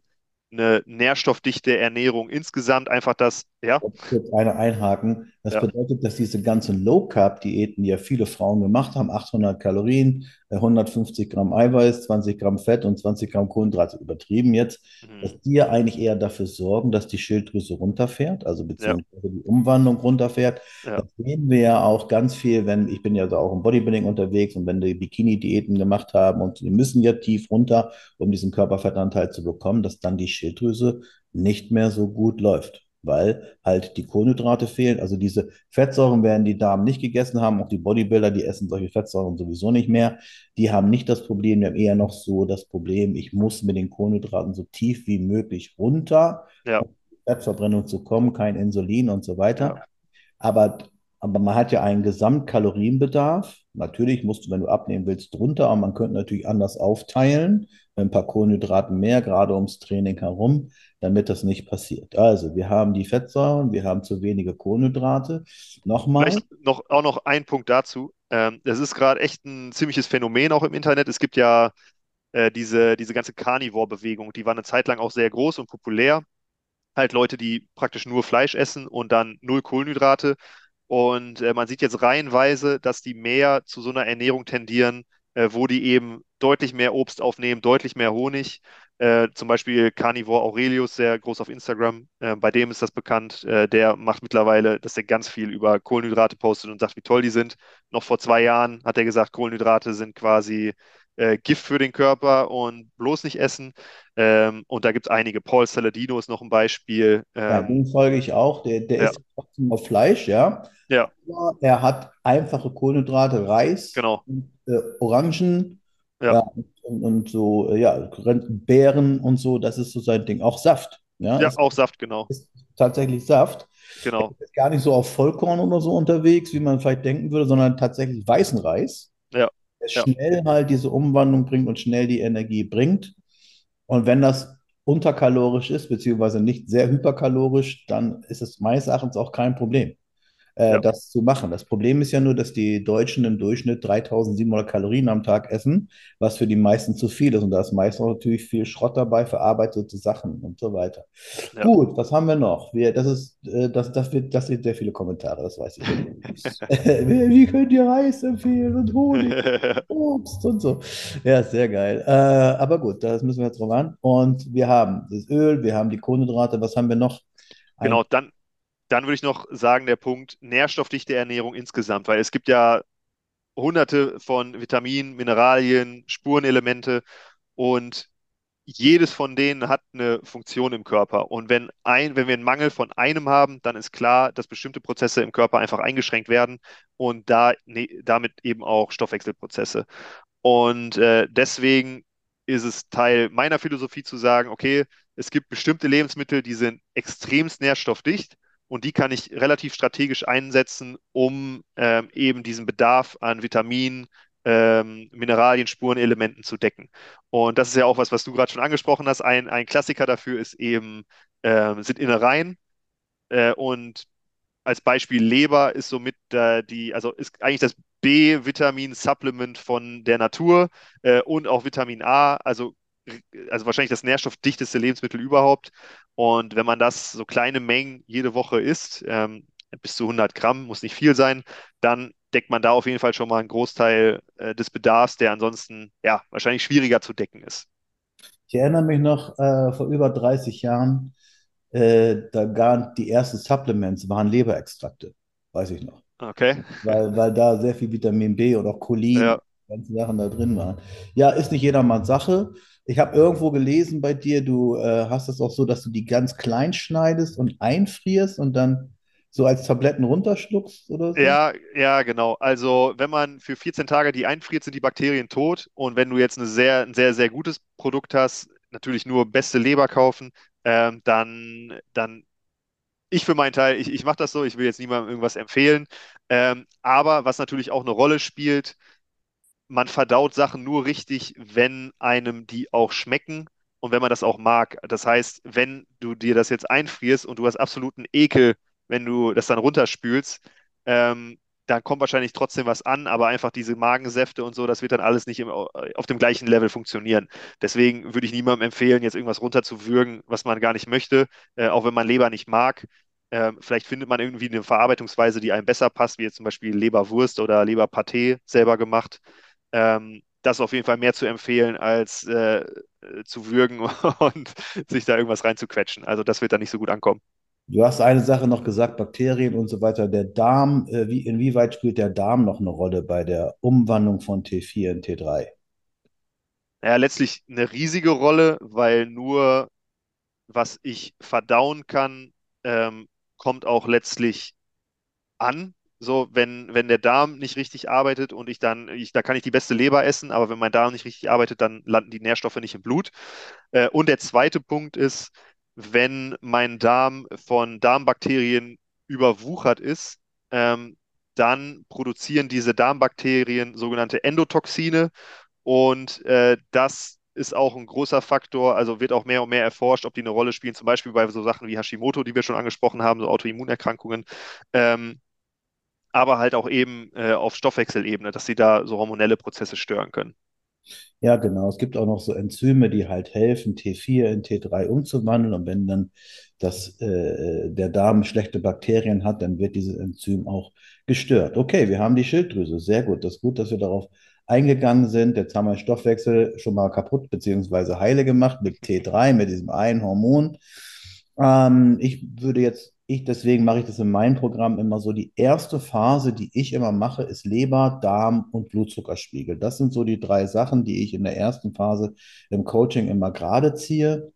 eine nährstoffdichte Ernährung insgesamt, einfach das, ja, Kurz eine einhaken. Das ja, bedeutet, dass diese ganzen Low-Carb-Diäten, die ja viele Frauen gemacht haben, 800 Kalorien, 150 Gramm Eiweiß, 20 Gramm Fett und 20 Gramm Kohlenhydrate übertrieben jetzt, Mhm. dass die ja eigentlich eher dafür sorgen, dass die Schilddrüse runterfährt, also Ja, beziehungsweise die Umwandlung runterfährt. ja, Das sehen wir ja auch ganz viel, wenn, ich bin ja so auch im Bodybuilding unterwegs und wenn die Bikini-Diäten gemacht haben und die müssen ja tief runter, um diesen Körperfettanteil zu bekommen, dass dann die Schilddrüse nicht mehr so gut läuft weil halt die Kohlenhydrate fehlen. Also diese Fettsäuren werden die Damen nicht gegessen haben, auch die Bodybuilder, die essen solche Fettsäuren sowieso nicht mehr. Die haben nicht das Problem, die haben eher noch so das Problem, ich muss mit den Kohlenhydraten so tief wie möglich runter, ja, um Fettverbrennung zu kommen, kein Insulin und so ja. weiter. Aber, aber man hat ja einen Gesamtkalorienbedarf. Natürlich musst du, wenn du abnehmen willst, drunter, aber man könnte natürlich anders aufteilen, ein paar Kohlenhydraten mehr, gerade ums Training herum, damit das nicht passiert. Also, wir haben die Fettsäuren, wir haben zu wenige Kohlenhydrate. Nochmal, Vielleicht noch, auch noch ein Punkt dazu. Ähm, das ist gerade echt ein ziemliches Phänomen auch im Internet. Es gibt ja äh, diese, diese ganze Carnivore-Bewegung, die war eine Zeit lang auch sehr groß und populär. Halt Leute, die praktisch nur Fleisch essen und dann null Kohlenhydrate. Und äh, man sieht jetzt reihenweise, dass die mehr zu so einer Ernährung tendieren, äh, wo die eben deutlich mehr Obst aufnehmen, deutlich mehr Honig. Äh, zum Beispiel Carnivore Aurelius, sehr groß auf Instagram. Äh, bei dem ist das bekannt. Äh, der macht mittlerweile, dass er ganz viel über Kohlenhydrate postet und sagt, wie toll die sind. Noch vor zwei Jahren hat er gesagt, Kohlenhydrate sind quasi äh, Gift für den Körper und bloß nicht essen. Ähm, und da gibt es einige. Paul Saladino ist noch ein Beispiel. ja, Ähm, dem folge ich auch. Der, der ja, isst trotzdem auf Fleisch, ja. ja, Aber er hat einfache Kohlenhydrate, Reis, genau. und, äh, Orangen, Ja, ja, und, und so, äh, ja, Beeren und so, das ist so sein Ding. Auch Saft, ja, ja, ist, auch Saft, genau. ist tatsächlich Saft. Genau. ist gar nicht so auf Vollkorn oder so unterwegs, wie man vielleicht denken würde, sondern tatsächlich weißen Reis, Ja, der ja, schnell halt diese Umwandlung bringt und schnell die Energie bringt. Und wenn das unterkalorisch ist, beziehungsweise nicht sehr hyperkalorisch, dann ist es meines Erachtens auch kein Problem äh, ja, das zu machen. Das Problem ist ja nur, dass die Deutschen im Durchschnitt 3700 Kalorien am Tag essen, was für die meisten zu viel ist. Und da ist meistens natürlich viel Schrott dabei, verarbeitete Sachen und so weiter. ja. Gut, was haben wir noch? Wir, das ist, äh, das, das wird, das sind sehr viele Kommentare, das weiß ich. Wie könnt ihr Reis empfehlen und Honig, Obst und so? Ja, sehr geil. Äh, aber gut, das müssen wir jetzt drauf an. Und wir haben das Öl, wir haben die Kohlenhydrate, was haben wir noch? Ein Genau, dann, dann würde ich noch sagen, der Punkt nährstoffdichte Ernährung insgesamt, weil es gibt ja hunderte von Vitaminen, Mineralien, Spurenelemente und jedes von denen hat eine Funktion im Körper. Und wenn ein, wenn wir einen Mangel von einem haben, dann ist klar, dass bestimmte Prozesse im Körper einfach eingeschränkt werden und da, ne, damit eben auch Stoffwechselprozesse. Und äh, deswegen ist es Teil meiner Philosophie zu sagen, okay, es gibt bestimmte Lebensmittel, die sind extremst nährstoffdicht und die kann ich relativ strategisch einsetzen, um ähm, eben diesen Bedarf an Vitaminen, ähm, Mineralien, Spurenelementen zu decken. Und das ist ja auch was, was du gerade schon angesprochen hast. Ein, ein Klassiker dafür ist eben, ähm, sind Innereien. Äh, und als Beispiel Leber ist somit äh, die, also ist eigentlich das B-Vitamin-Supplement von der Natur äh, und auch Vitamin A, also, also wahrscheinlich das nährstoffdichteste Lebensmittel überhaupt. Und wenn man das so kleine Mengen jede Woche isst, ähm, bis zu 100 Gramm, muss nicht viel sein, dann deckt man da auf jeden Fall schon mal einen Großteil äh, des Bedarfs, der ansonsten ja wahrscheinlich schwieriger zu decken ist. Ich erinnere mich noch, äh, vor über 30 Jahren, äh, da gar die ersten Supplements waren Leberextrakte, weiß ich noch. Okay. Weil, weil da sehr viel Vitamin B und auch Cholin, Ja, ganze Sachen da drin waren. Ja, ist nicht jedermanns Sache. Ich habe irgendwo gelesen bei dir, du äh, hast es auch so, dass du die ganz klein schneidest und einfrierst und dann so als Tabletten runterschluckst oder so. Ja, ja, genau. Also wenn man für 14 Tage die einfriert, sind die Bakterien tot. Und wenn du jetzt eine sehr, ein sehr, sehr gutes Produkt hast, natürlich nur beste Leber kaufen, ähm, dann, dann, ich für meinen Teil, ich, ich mache das so, ich will jetzt niemandem irgendwas empfehlen. Ähm, aber was natürlich auch eine Rolle spielt, man verdaut Sachen nur richtig, wenn einem die auch schmecken und wenn man das auch mag. Das heißt, wenn du dir das jetzt einfrierst und du hast absoluten Ekel, wenn du das dann runterspülst, ähm, dann kommt wahrscheinlich trotzdem was an, aber einfach diese Magensäfte und so, das wird dann alles nicht im, auf dem gleichen Level funktionieren. Deswegen würde ich niemandem empfehlen, jetzt irgendwas runterzuwürgen, was man gar nicht möchte, äh, auch wenn man Leber nicht mag. Ähm, vielleicht findet man irgendwie eine Verarbeitungsweise, die einem besser passt, wie jetzt zum Beispiel Leberwurst oder Leberpaté selber gemacht. Ähm, das ist auf jeden Fall mehr zu empfehlen, als äh, zu würgen und sich da irgendwas reinzuquetschen. Also das wird da nicht so gut ankommen. Du hast eine Sache noch gesagt, Bakterien und so weiter. Der Darm, äh, wie, inwieweit spielt der Darm noch eine Rolle bei der Umwandlung von T4 in T3? Ja, letztlich eine riesige Rolle, weil nur was ich verdauen kann, ähm, kommt auch letztlich an. So, wenn, wenn der Darm nicht richtig arbeitet und ich dann, ich, da kann ich die beste Leber essen, aber wenn mein Darm nicht richtig arbeitet, dann landen die Nährstoffe nicht im Blut. Äh, und der zweite Punkt ist, wenn mein Darm von Darmbakterien überwuchert ist, ähm, dann produzieren diese Darmbakterien sogenannte Endotoxine und äh, das ist auch ein großer Faktor, also wird auch mehr und mehr erforscht, ob die eine Rolle spielen, zum Beispiel bei so Sachen wie Hashimoto, die wir schon angesprochen haben, so Autoimmunerkrankungen, ähm, aber halt auch eben äh, auf Stoffwechselebene, dass sie da so hormonelle Prozesse stören können. Ja, genau. Es gibt auch noch so Enzyme, die halt helfen, T4 in T3 umzuwandeln. Und wenn dann das, äh, der Darm schlechte Bakterien hat, dann wird dieses Enzym auch gestört. Okay, wir haben die Schilddrüse. Sehr gut. Das ist gut, dass wir darauf eingegangen sind. Jetzt haben wir Stoffwechsel schon mal kaputt bzw. heile gemacht mit T3, mit diesem einen Hormon. Ähm, ich würde jetzt, ich deswegen mache ich das in meinem Programm immer so. Die erste Phase, die ich immer mache, ist Leber, Darm und Blutzuckerspiegel. Das sind so die drei Sachen, die ich in der ersten Phase im Coaching immer gerade ziehe.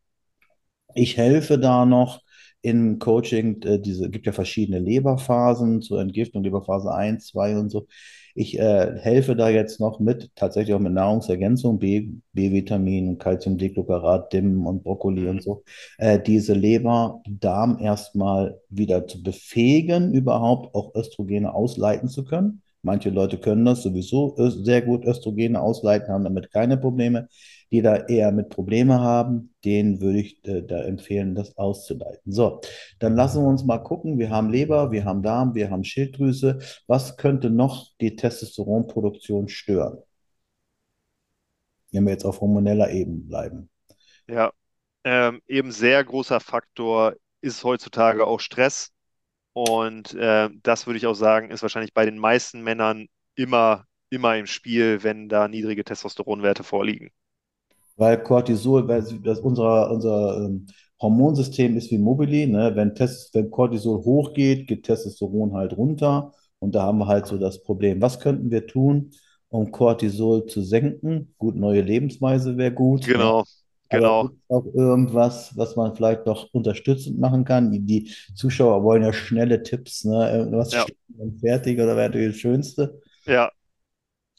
Ich helfe da noch im Coaching, äh, diese gibt ja verschiedene Leberphasen zur Entgiftung, Leberphase 1, 2 und so. Ich äh, helfe da jetzt noch mit, tatsächlich auch mit Nahrungsergänzung, B, B-Vitamin, Calciumdeglucarat, DIM und Brokkoli und so, äh, diese Leber, Darm erstmal wieder zu befähigen, überhaupt auch Östrogene ausleiten zu können. Manche Leute können das sowieso sehr gut Östrogene ausleiten, haben damit keine Probleme. Die da eher mit Probleme haben, denen würde ich äh, da empfehlen, das auszuleiten. So, dann lassen wir uns mal gucken. Wir haben Leber, wir haben Darm, wir haben Schilddrüse. Was könnte noch die Testosteronproduktion stören? Wenn wir jetzt auf hormoneller Ebene bleiben. Ja, ähm, eben sehr großer Faktor ist heutzutage auch Stress. Und äh, das würde ich auch sagen, ist wahrscheinlich bei den meisten Männern immer, immer im Spiel, wenn da niedrige Testosteronwerte vorliegen. Weil Cortisol, weil das unser, unser ähm, Hormonsystem ist wie Mobili, ne? Wenn, Test, wenn Cortisol hochgeht, geht Testosteron halt runter. Und da haben wir halt so das Problem. Was könnten wir tun, um Cortisol zu senken? Gut, neue Lebensweise wäre gut. Genau. Ne? Genau. Aber auch irgendwas, was man vielleicht noch unterstützend machen kann? Die, die Zuschauer wollen ja schnelle Tipps, ne? Was ja. fertig oder wäre das Schönste? Ja,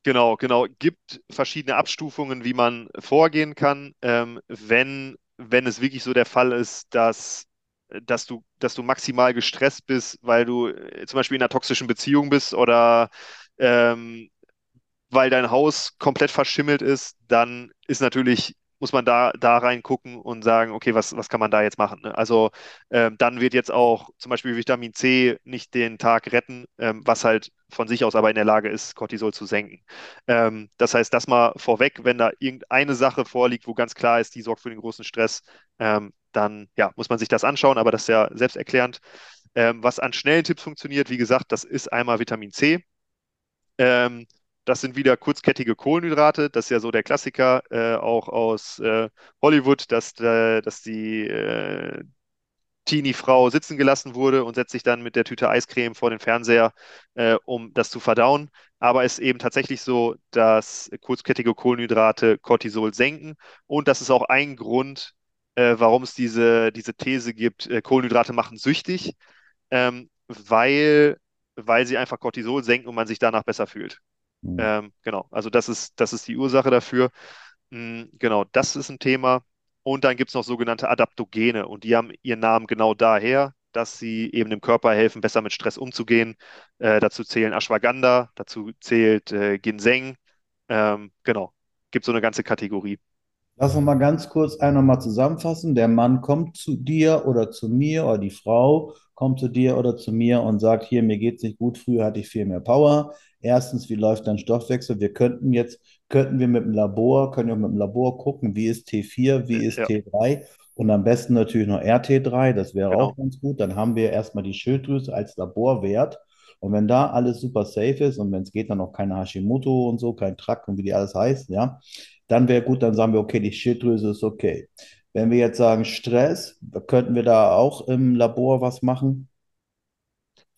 genau, genau. Gibt verschiedene Abstufungen, wie man vorgehen kann, ähm, wenn, wenn es wirklich so der Fall ist, dass dass du, dass du maximal gestresst bist, weil du äh, zum Beispiel in einer toxischen Beziehung bist oder ähm, weil dein Haus komplett verschimmelt ist, dann ist natürlich muss man da, da reingucken und sagen, okay, was, was kann man da jetzt machen? Ne? Also ähm, dann wird jetzt auch zum Beispiel Vitamin C nicht den Tag retten, ähm, was halt von sich aus aber in der Lage ist, Cortisol zu senken. Ähm, das heißt, das mal vorweg, wenn da irgendeine Sache vorliegt, wo ganz klar ist, die sorgt für den großen Stress, ähm, dann ja, muss man sich das anschauen, aber das ist ja selbsterklärend. Ähm, was an schnellen Tipps funktioniert, wie gesagt, das ist einmal Vitamin C. Ähm, das sind wieder kurzkettige Kohlenhydrate. Das ist ja so der Klassiker äh, auch aus äh, Hollywood, dass, äh, dass die äh, Teenie-Frau sitzen gelassen wurde und setzt sich dann mit der Tüte Eiscreme vor den Fernseher, äh, um das zu verdauen. Aber es ist eben tatsächlich so, dass kurzkettige Kohlenhydrate Cortisol senken. Und das ist auch ein Grund, äh, warum es diese, diese These gibt, Kohlenhydrate machen süchtig, ähm, weil, weil sie einfach Cortisol senken und man sich danach besser fühlt. Mhm. Ähm, genau, also das ist, das ist die Ursache dafür. Mhm, genau, das ist ein Thema. Und dann gibt es noch sogenannte Adaptogene und die haben ihren Namen genau daher, dass sie eben dem Körper helfen, besser mit Stress umzugehen. Äh, dazu zählen Ashwagandha, dazu zählt äh, Ginseng. Ähm, genau, gibt so eine ganze Kategorie. Lass uns mal ganz kurz einmal mal zusammenfassen. Der Mann kommt zu dir oder zu mir oder die Frau kommt zu dir oder zu mir und sagt, hier, mir geht es nicht gut, früher hatte ich viel mehr Power. Erstens, wie läuft dein Stoffwechsel? Wir könnten jetzt, könnten wir mit dem Labor, können wir mit dem Labor gucken, wie ist T4, wie ist ja. T3 und am besten natürlich noch RT3, das wäre genau. auch ganz gut. Dann haben wir erstmal die Schilddrüse als Laborwert Und wenn da alles super safe ist und wenn es geht, dann auch keine Hashimoto und so, kein Track und wie die alles heißt, ja, dann wäre gut, dann sagen wir, okay, die Schilddrüse ist okay. Wenn wir jetzt sagen Stress, könnten wir da auch im Labor was machen?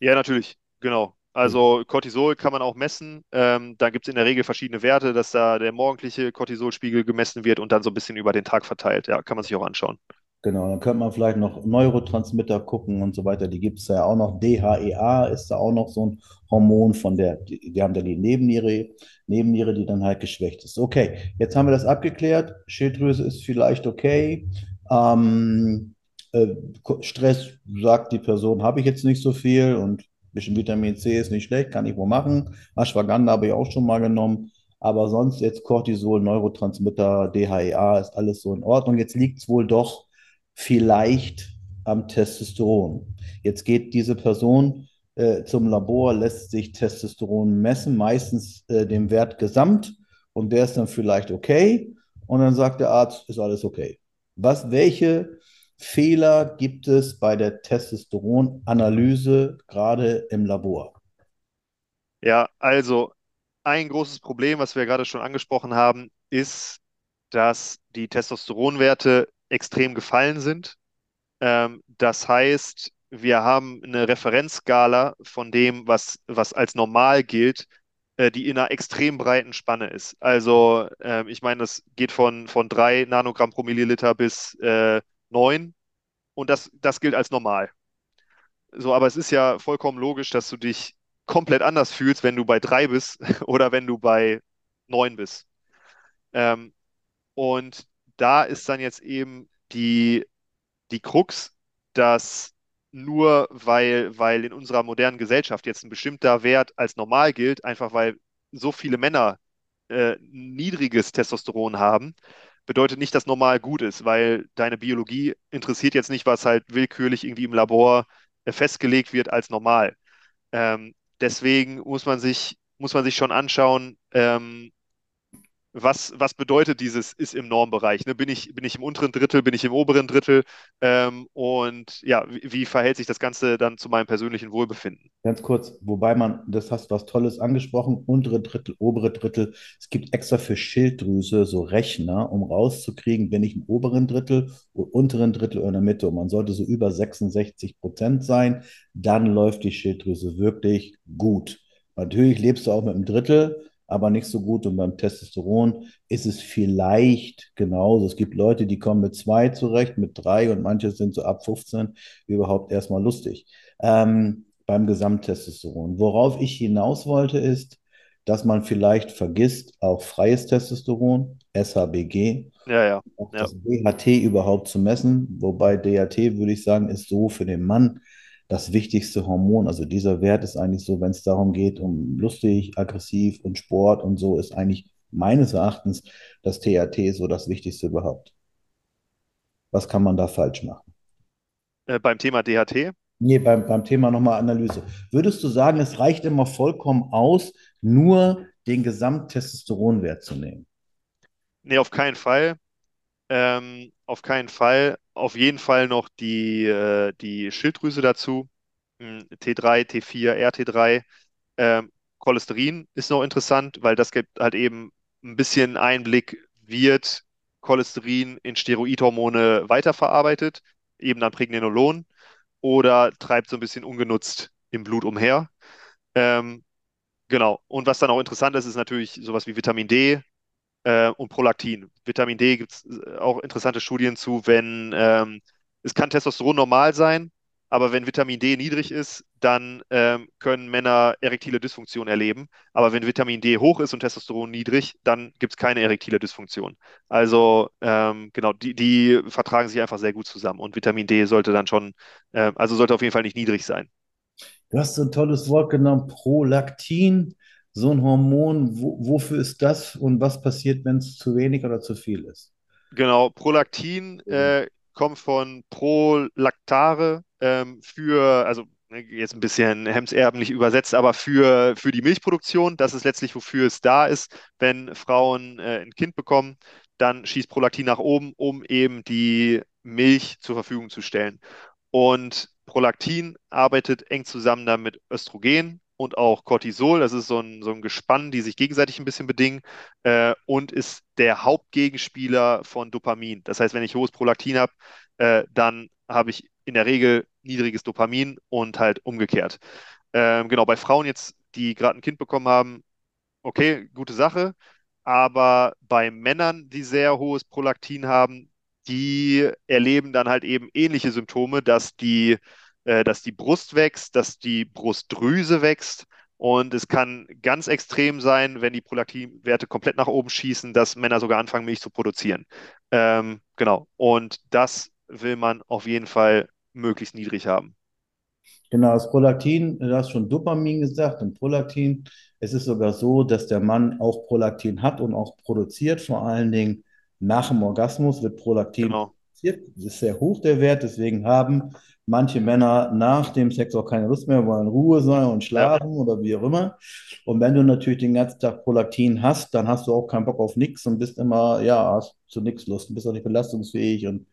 Ja, natürlich, genau. Also Cortisol kann man auch messen. Ähm, da gibt es in der Regel verschiedene Werte, dass da der morgendliche Cortisolspiegel gemessen wird und dann so ein bisschen über den Tag verteilt. Ja, kann man sich auch anschauen. Genau, dann könnte man vielleicht noch Neurotransmitter gucken und so weiter. Die gibt es ja auch noch. DHEA ist da auch noch so ein Hormon von der, die, die haben da die Nebenniere, Nebenniere, die dann halt geschwächt ist. Okay, jetzt haben wir das abgeklärt. Schilddrüse ist vielleicht okay. Ähm, äh, Stress sagt die Person, habe ich jetzt nicht so viel und ein bisschen Vitamin C ist nicht schlecht, kann ich wohl machen. Ashwagandha habe ich auch schon mal genommen. Aber sonst jetzt Cortisol, Neurotransmitter, DHEA ist alles so in Ordnung. Jetzt liegt es wohl doch vielleicht am Testosteron. Jetzt geht diese Person äh, zum Labor, lässt sich Testosteron messen, meistens äh, den Wert gesamt und der ist dann vielleicht okay und dann sagt der Arzt, ist alles okay. Was, welche Fehler gibt es bei der Testosteronanalyse gerade im Labor? Ja, also ein großes Problem, was wir gerade schon angesprochen haben, ist, dass die Testosteronwerte extrem gefallen sind. Ähm, das heißt, wir haben eine Referenzskala von dem, was, was als normal gilt, äh, die in einer extrem breiten Spanne ist. Also äh, ich meine, das geht von, von 3 Nanogramm pro Milliliter bis äh, 9 und das, das gilt als normal. So, aber es ist ja vollkommen logisch, dass du dich komplett anders fühlst, wenn du bei 3 bist oder wenn du bei 9 bist. Ähm, und da ist dann jetzt eben die, die Krux, dass nur weil, weil in unserer modernen Gesellschaft jetzt ein bestimmter Wert als normal gilt, einfach weil so viele Männer äh, niedriges Testosteron haben, bedeutet nicht, dass normal gut ist, weil deine Biologie interessiert jetzt nicht, was halt willkürlich irgendwie im Labor äh, festgelegt wird als normal. Ähm, deswegen muss man sich, muss man sich schon anschauen, ähm, was, was bedeutet dieses ist im Normbereich? Ne? Bin ich, bin ich im unteren Drittel, bin ich im oberen Drittel? Ähm, und ja, wie, wie, verhält sich das Ganze dann zu meinem persönlichen Wohlbefinden? Ganz kurz, wobei man, das hast was Tolles angesprochen, untere Drittel, obere Drittel. Es gibt extra für Schilddrüse so Rechner, um rauszukriegen, bin ich im oberen Drittel, unteren Drittel oder in der Mitte. Und man sollte so über 66 Prozent sein, dann läuft die Schilddrüse wirklich gut. Natürlich lebst du auch mit einem Drittel aber nicht so gut. Und beim Testosteron ist es vielleicht genauso. Es gibt Leute, die kommen mit zwei zurecht, mit drei und manche sind so ab 15 überhaupt erstmal lustig. Ähm, beim Gesamttestosteron. Worauf ich hinaus wollte, ist, dass man vielleicht vergisst, auch freies Testosteron, SHBG, ja, ja. auch das DHT überhaupt zu messen. Wobei DHT, würde ich sagen, ist so für den Mann das wichtigste Hormon. Also dieser Wert ist eigentlich so, wenn es darum geht, um lustig, aggressiv und Sport und so, ist eigentlich meines Erachtens das THT so das Wichtigste überhaupt. Was kann man da falsch machen? Äh, beim Thema DHT? Nee, beim, beim Thema nochmal Analyse. Würdest du sagen, es reicht immer vollkommen aus, nur den Gesamttestosteronwert zu nehmen? Nee, auf keinen Fall. Ähm, auf keinen Fall. Auf jeden Fall noch die, äh, die Schilddrüse dazu. T3, T4, RT3. Ähm, Cholesterin ist noch interessant, weil das gibt halt eben ein bisschen Einblick, wird Cholesterin in Steroidhormone weiterverarbeitet, eben dann Pregnenolon, oder treibt so ein bisschen ungenutzt im Blut umher. Ähm, genau. Und was dann auch interessant ist, ist natürlich sowas wie Vitamin D, äh, und Prolaktin. Vitamin D gibt es äh, auch interessante Studien zu, wenn ähm, es kann Testosteron normal sein, aber wenn Vitamin D niedrig ist, dann ähm, können Männer erektile Dysfunktion erleben. Aber wenn Vitamin D hoch ist und Testosteron niedrig, dann gibt es keine erektile Dysfunktion. Also ähm, genau, die, die, vertragen sich einfach sehr gut zusammen. Und Vitamin D sollte dann schon, äh, also sollte auf jeden Fall nicht niedrig sein. Du hast so ein tolles Wort genommen, Prolaktin so ein Hormon, wo, wofür ist das und was passiert, wenn es zu wenig oder zu viel ist? Genau, Prolaktin äh, kommt von Prolactare ähm, für, also ne, jetzt ein bisschen hemserbentlich übersetzt, aber für, für die Milchproduktion. Das ist letztlich, wofür es da ist. Wenn Frauen äh, ein Kind bekommen, dann schießt Prolaktin nach oben, um eben die Milch zur Verfügung zu stellen. Und Prolaktin arbeitet eng zusammen dann mit Östrogen und auch Cortisol. Das ist so ein, so ein Gespann, die sich gegenseitig ein bisschen bedingen äh, und ist der Hauptgegenspieler von Dopamin. Das heißt, wenn ich hohes Prolaktin habe, äh, dann habe ich in der Regel niedriges Dopamin und halt umgekehrt. Ähm, genau, bei Frauen jetzt, die gerade ein Kind bekommen haben, okay, gute Sache. Aber bei Männern, die sehr hohes Prolaktin haben, die erleben dann halt eben ähnliche Symptome, dass die, äh, dass die Brust wächst, dass die Brustdrüse wächst. Und es kann ganz extrem sein, wenn die Prolaktinwerte komplett nach oben schießen, dass Männer sogar anfangen, Milch zu produzieren. Ähm, genau. Und das will man auf jeden Fall möglichst niedrig haben. Genau, das Prolaktin, du hast schon Dopamin gesagt und Prolaktin. Es ist sogar so, dass der Mann auch Prolaktin hat und auch produziert. Vor allen Dingen nach dem Orgasmus wird Prolaktin Genau. produziert. Das ist sehr hoch, der Wert. Deswegen haben manche Männer nach dem Sex auch keine Lust mehr, wollen Ruhe sein und Ja, schlafen oder wie auch immer. Und wenn du natürlich den ganzen Tag Prolaktin hast, dann hast du auch keinen Bock auf nichts und bist immer, ja, hast zu nichts Lust und bist auch nicht belastungsfähig und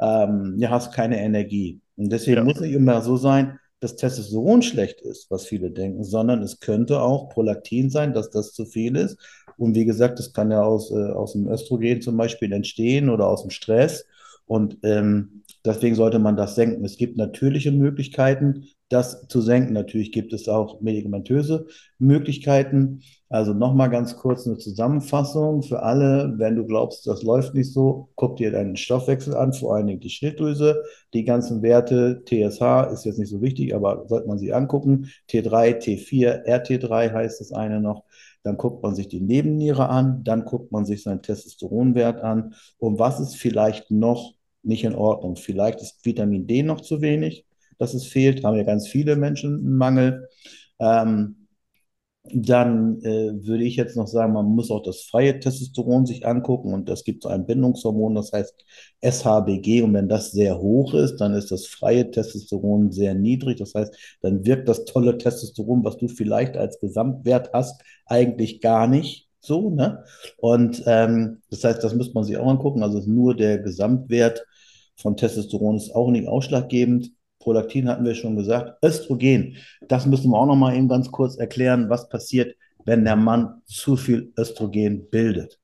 ähm, ja, hast keine Energie. Und deswegen ja, muss es immer so sein, dass Testosteron schlecht ist, was viele denken, sondern es könnte auch Prolaktin sein, dass das zu viel ist. Und wie gesagt, das kann ja aus, äh, aus dem Östrogen zum Beispiel entstehen oder aus dem Stress. Und ähm, deswegen sollte man das senken. Es gibt natürliche Möglichkeiten, das zu senken. Natürlich gibt es auch medikamentöse Möglichkeiten. Also nochmal ganz kurz eine Zusammenfassung für alle. Wenn du glaubst, das läuft nicht so, guck dir deinen Stoffwechsel an, vor allen Dingen die Schilddrüse. Die ganzen Werte, TSH ist jetzt nicht so wichtig, aber sollte man sich angucken. T3, T4, RT3 heißt das eine noch. Dann guckt man sich die Nebenniere an, dann guckt man sich seinen Testosteronwert an. Und was ist vielleicht noch nicht in Ordnung? Vielleicht ist Vitamin D noch zu wenig, dass es fehlt. Haben ja ganz viele Menschen einen Mangel. Ähm, dann äh, würde ich jetzt noch sagen, man muss auch das freie Testosteron sich angucken und das gibt so ein Bindungshormon, das heißt SHBG und wenn das sehr hoch ist, dann ist das freie Testosteron sehr niedrig. Das heißt, dann wirkt das tolle Testosteron, was du vielleicht als Gesamtwert hast, eigentlich gar nicht so, ne? Und ähm, das heißt, das muss man sich auch angucken. Also nur der Gesamtwert von Testosteron ist auch nicht ausschlaggebend. Prolaktin hatten wir schon gesagt. Östrogen, das müssen wir auch noch mal eben ganz kurz erklären, was passiert, wenn der Mann zu viel Östrogen bildet.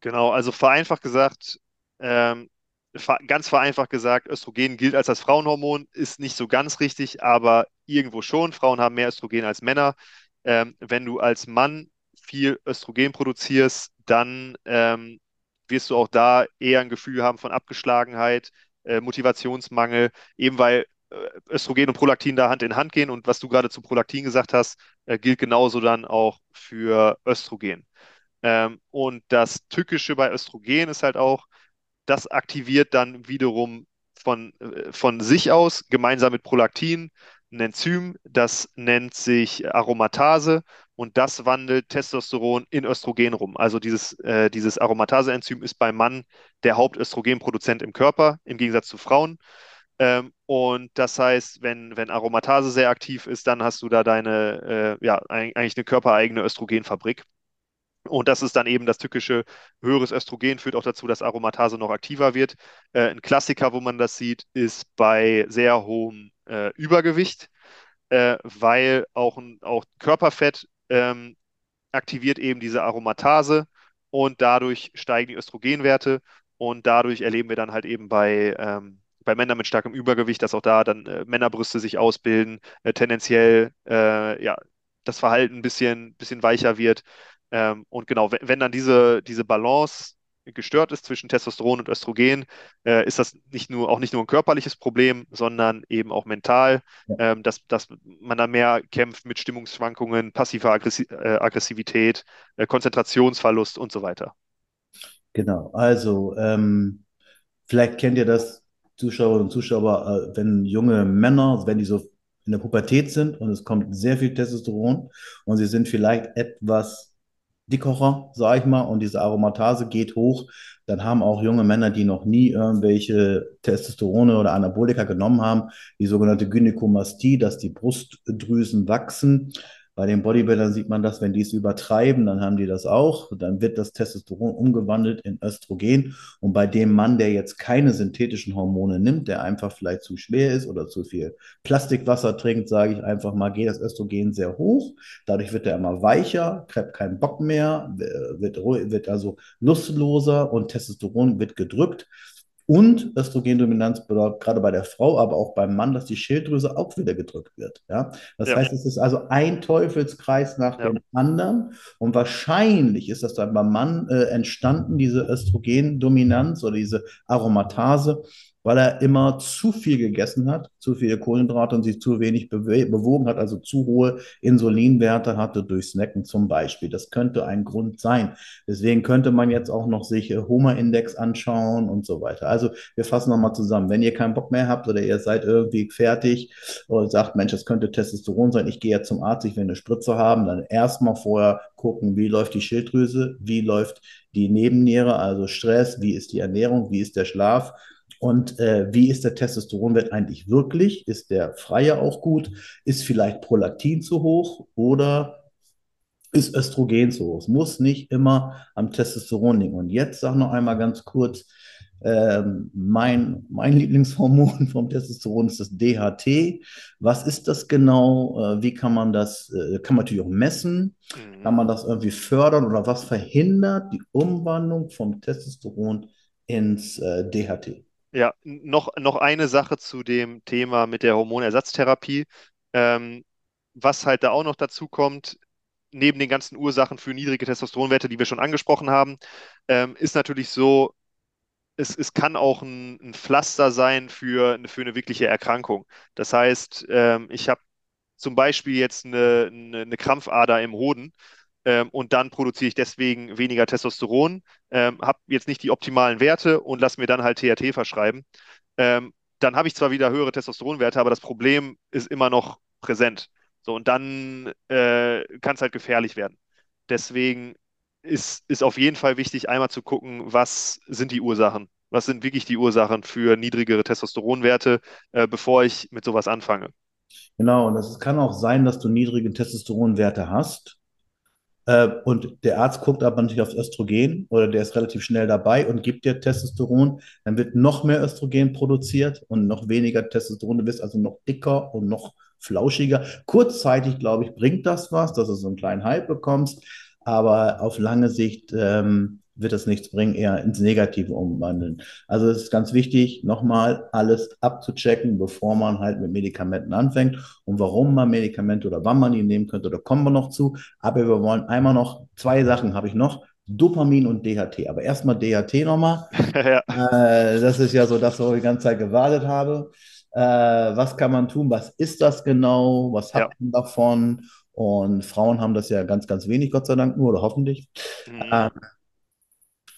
genau. Also vereinfacht gesagt, ähm, ganz vereinfacht gesagt, Östrogen gilt als das Frauenhormon, ist nicht so ganz richtig, aber irgendwo schon. Frauen haben mehr Östrogen als Männer. Ähm, wenn du als Mann viel Östrogen produzierst, dann ähm, wirst du auch da eher ein Gefühl haben von Abgeschlagenheit, äh, Motivationsmangel, eben weil äh, Östrogen und Prolaktin da Hand in Hand gehen. Und was du gerade zu Prolaktin gesagt hast, äh, gilt genauso dann auch für Östrogen. Ähm, und das Tückische bei Östrogen ist halt auch, das aktiviert dann wiederum von, äh, von sich aus, gemeinsam mit Prolaktin, ein Enzym, das nennt sich Aromatase und das wandelt Testosteron in Östrogen rum. Also dieses, äh, dieses Aromatase-Enzym ist beim Mann der Hauptöstrogenproduzent im Körper, im Gegensatz zu Frauen. Ähm, und das heißt, wenn, wenn Aromatase sehr aktiv ist, dann hast du da deine, äh, ja, eigentlich eine körpereigene Östrogenfabrik. Und das ist dann eben das tückische höheres Östrogen, führt auch dazu, dass Aromatase noch aktiver wird. Äh, ein Klassiker, wo man das sieht, ist bei sehr hohem äh, Übergewicht, äh, weil auch, ein, auch Körperfett ähm, aktiviert eben diese Aromatase und dadurch steigen die Östrogenwerte und dadurch erleben wir dann halt eben bei, ähm, bei Männern mit starkem Übergewicht, dass auch da dann äh, Männerbrüste sich ausbilden, äh, tendenziell äh, ja, das Verhalten ein bisschen, bisschen weicher wird. Ähm, und genau, wenn, dann diese, diese Balance gestört ist zwischen Testosteron und Östrogen, äh, ist das nicht nur, auch nicht nur ein körperliches Problem, sondern eben auch mental, Ja. ähm, dass, dass man da mehr kämpft mit Stimmungsschwankungen, passiver Aggressi äh, Aggressivität, äh, Konzentrationsverlust und so weiter. Genau, also ähm, vielleicht kennt ihr das, Zuschauerinnen und Zuschauer, äh, wenn junge Männer, wenn die so in der Pubertät sind und es kommt sehr viel Testosteron und sie sind vielleicht etwas Dickerer, sag ich mal, und diese Aromatase geht hoch, dann haben auch junge Männer, die noch nie irgendwelche Testosterone oder Anabolika genommen haben, die sogenannte Gynäkomastie, dass die Brustdrüsen wachsen. Bei den Bodybuildern sieht man das, wenn die es übertreiben, dann haben die das auch. Dann wird das Testosteron umgewandelt in Östrogen. Und bei dem Mann, der jetzt keine synthetischen Hormone nimmt, der einfach vielleicht zu schwer ist oder zu viel Plastikwasser trinkt, sage ich einfach mal, geht das Östrogen sehr hoch. Dadurch wird er immer weicher, kriegt keinen Bock mehr, wird, wird also lustloser und Testosteron wird gedrückt. Und Östrogendominanz bedeutet gerade bei der Frau, aber auch beim Mann, dass die Schilddrüse auch wieder gedrückt wird. Ja? Das ja. heißt, es ist also ein Teufelskreis nach ja. dem anderen. Und wahrscheinlich ist das dann beim Mann äh, entstanden, diese Östrogendominanz oder diese Aromatase, weil er immer zu viel gegessen hat, zu viele Kohlenhydrate und sich zu wenig bewogen hat, also zu hohe Insulinwerte hatte durch Snacken zum Beispiel. Das könnte ein Grund sein. Deswegen könnte man jetzt auch noch sich äh, Homa-Index anschauen und so weiter. Also wir fassen nochmal zusammen. Wenn ihr keinen Bock mehr habt oder ihr seid irgendwie fertig und sagt, Mensch, das könnte Testosteron sein, ich gehe jetzt zum Arzt, ich will eine Spritze haben, dann erstmal vorher gucken, wie läuft die Schilddrüse, wie läuft die Nebenniere, also Stress, wie ist die Ernährung, wie ist der Schlaf und äh, wie ist der Testosteronwert eigentlich wirklich? Ist der freie auch gut? Ist vielleicht Prolaktin zu hoch oder ist Östrogen zu hoch? Es muss nicht immer am Testosteron liegen. Und jetzt sag noch einmal ganz kurz, äh, mein, mein Lieblingshormon vom Testosteron ist das DHT. Was ist das genau? Äh, wie kann man das, äh, kann man natürlich auch messen? Mhm. Kann man das irgendwie fördern oder was verhindert die Umwandlung vom Testosteron ins äh, DHT? Ja, noch, noch eine Sache zu dem Thema mit der Hormonersatztherapie. Ähm, was halt da auch noch dazu kommt, neben den ganzen Ursachen für niedrige Testosteronwerte, die wir schon angesprochen haben, ähm, ist natürlich so, es, es kann auch ein, ein Pflaster sein für, für eine wirkliche Erkrankung. Das heißt, ähm, ich habe zum Beispiel jetzt eine, eine, eine Krampfader im Hoden ähm, und dann produziere ich deswegen weniger Testosteron, ähm, habe jetzt nicht die optimalen Werte und lasse mir dann halt THT verschreiben. Ähm, dann habe ich zwar wieder höhere Testosteronwerte, aber das Problem ist immer noch präsent. So, und dann äh, kann es halt gefährlich werden. Deswegen ist, ist auf jeden Fall wichtig, einmal zu gucken, was sind die Ursachen? Was sind wirklich die Ursachen für niedrigere Testosteronwerte, äh, bevor ich mit sowas anfange? Genau, und es kann auch sein, dass du niedrige Testosteronwerte hast und der Arzt guckt aber nicht aufs Östrogen oder der ist relativ schnell dabei und gibt dir Testosteron, dann wird noch mehr Östrogen produziert und noch weniger Testosteron. Du bist also noch dicker und noch flauschiger. Kurzzeitig, glaube ich, bringt das was, dass du so einen kleinen Hype bekommst, aber auf lange Sicht ähm, wird das nichts bringen, eher ins Negative umwandeln. Also es ist ganz wichtig, nochmal alles abzuchecken, bevor man halt mit Medikamenten anfängt und warum man Medikamente oder wann man die nehmen könnte, da kommen wir noch zu. Aber wir wollen einmal noch, zwei Sachen habe ich noch. Dopamin und DHT. Aber erstmal DHT nochmal. ja. äh, das ist ja so das, wo ich die ganze Zeit gewartet habe. Äh, was kann man tun? Was ist das genau? Was hat ja. man davon? Und Frauen haben das ja ganz, ganz wenig, Gott sei Dank nur, oder hoffentlich. Mhm. Äh,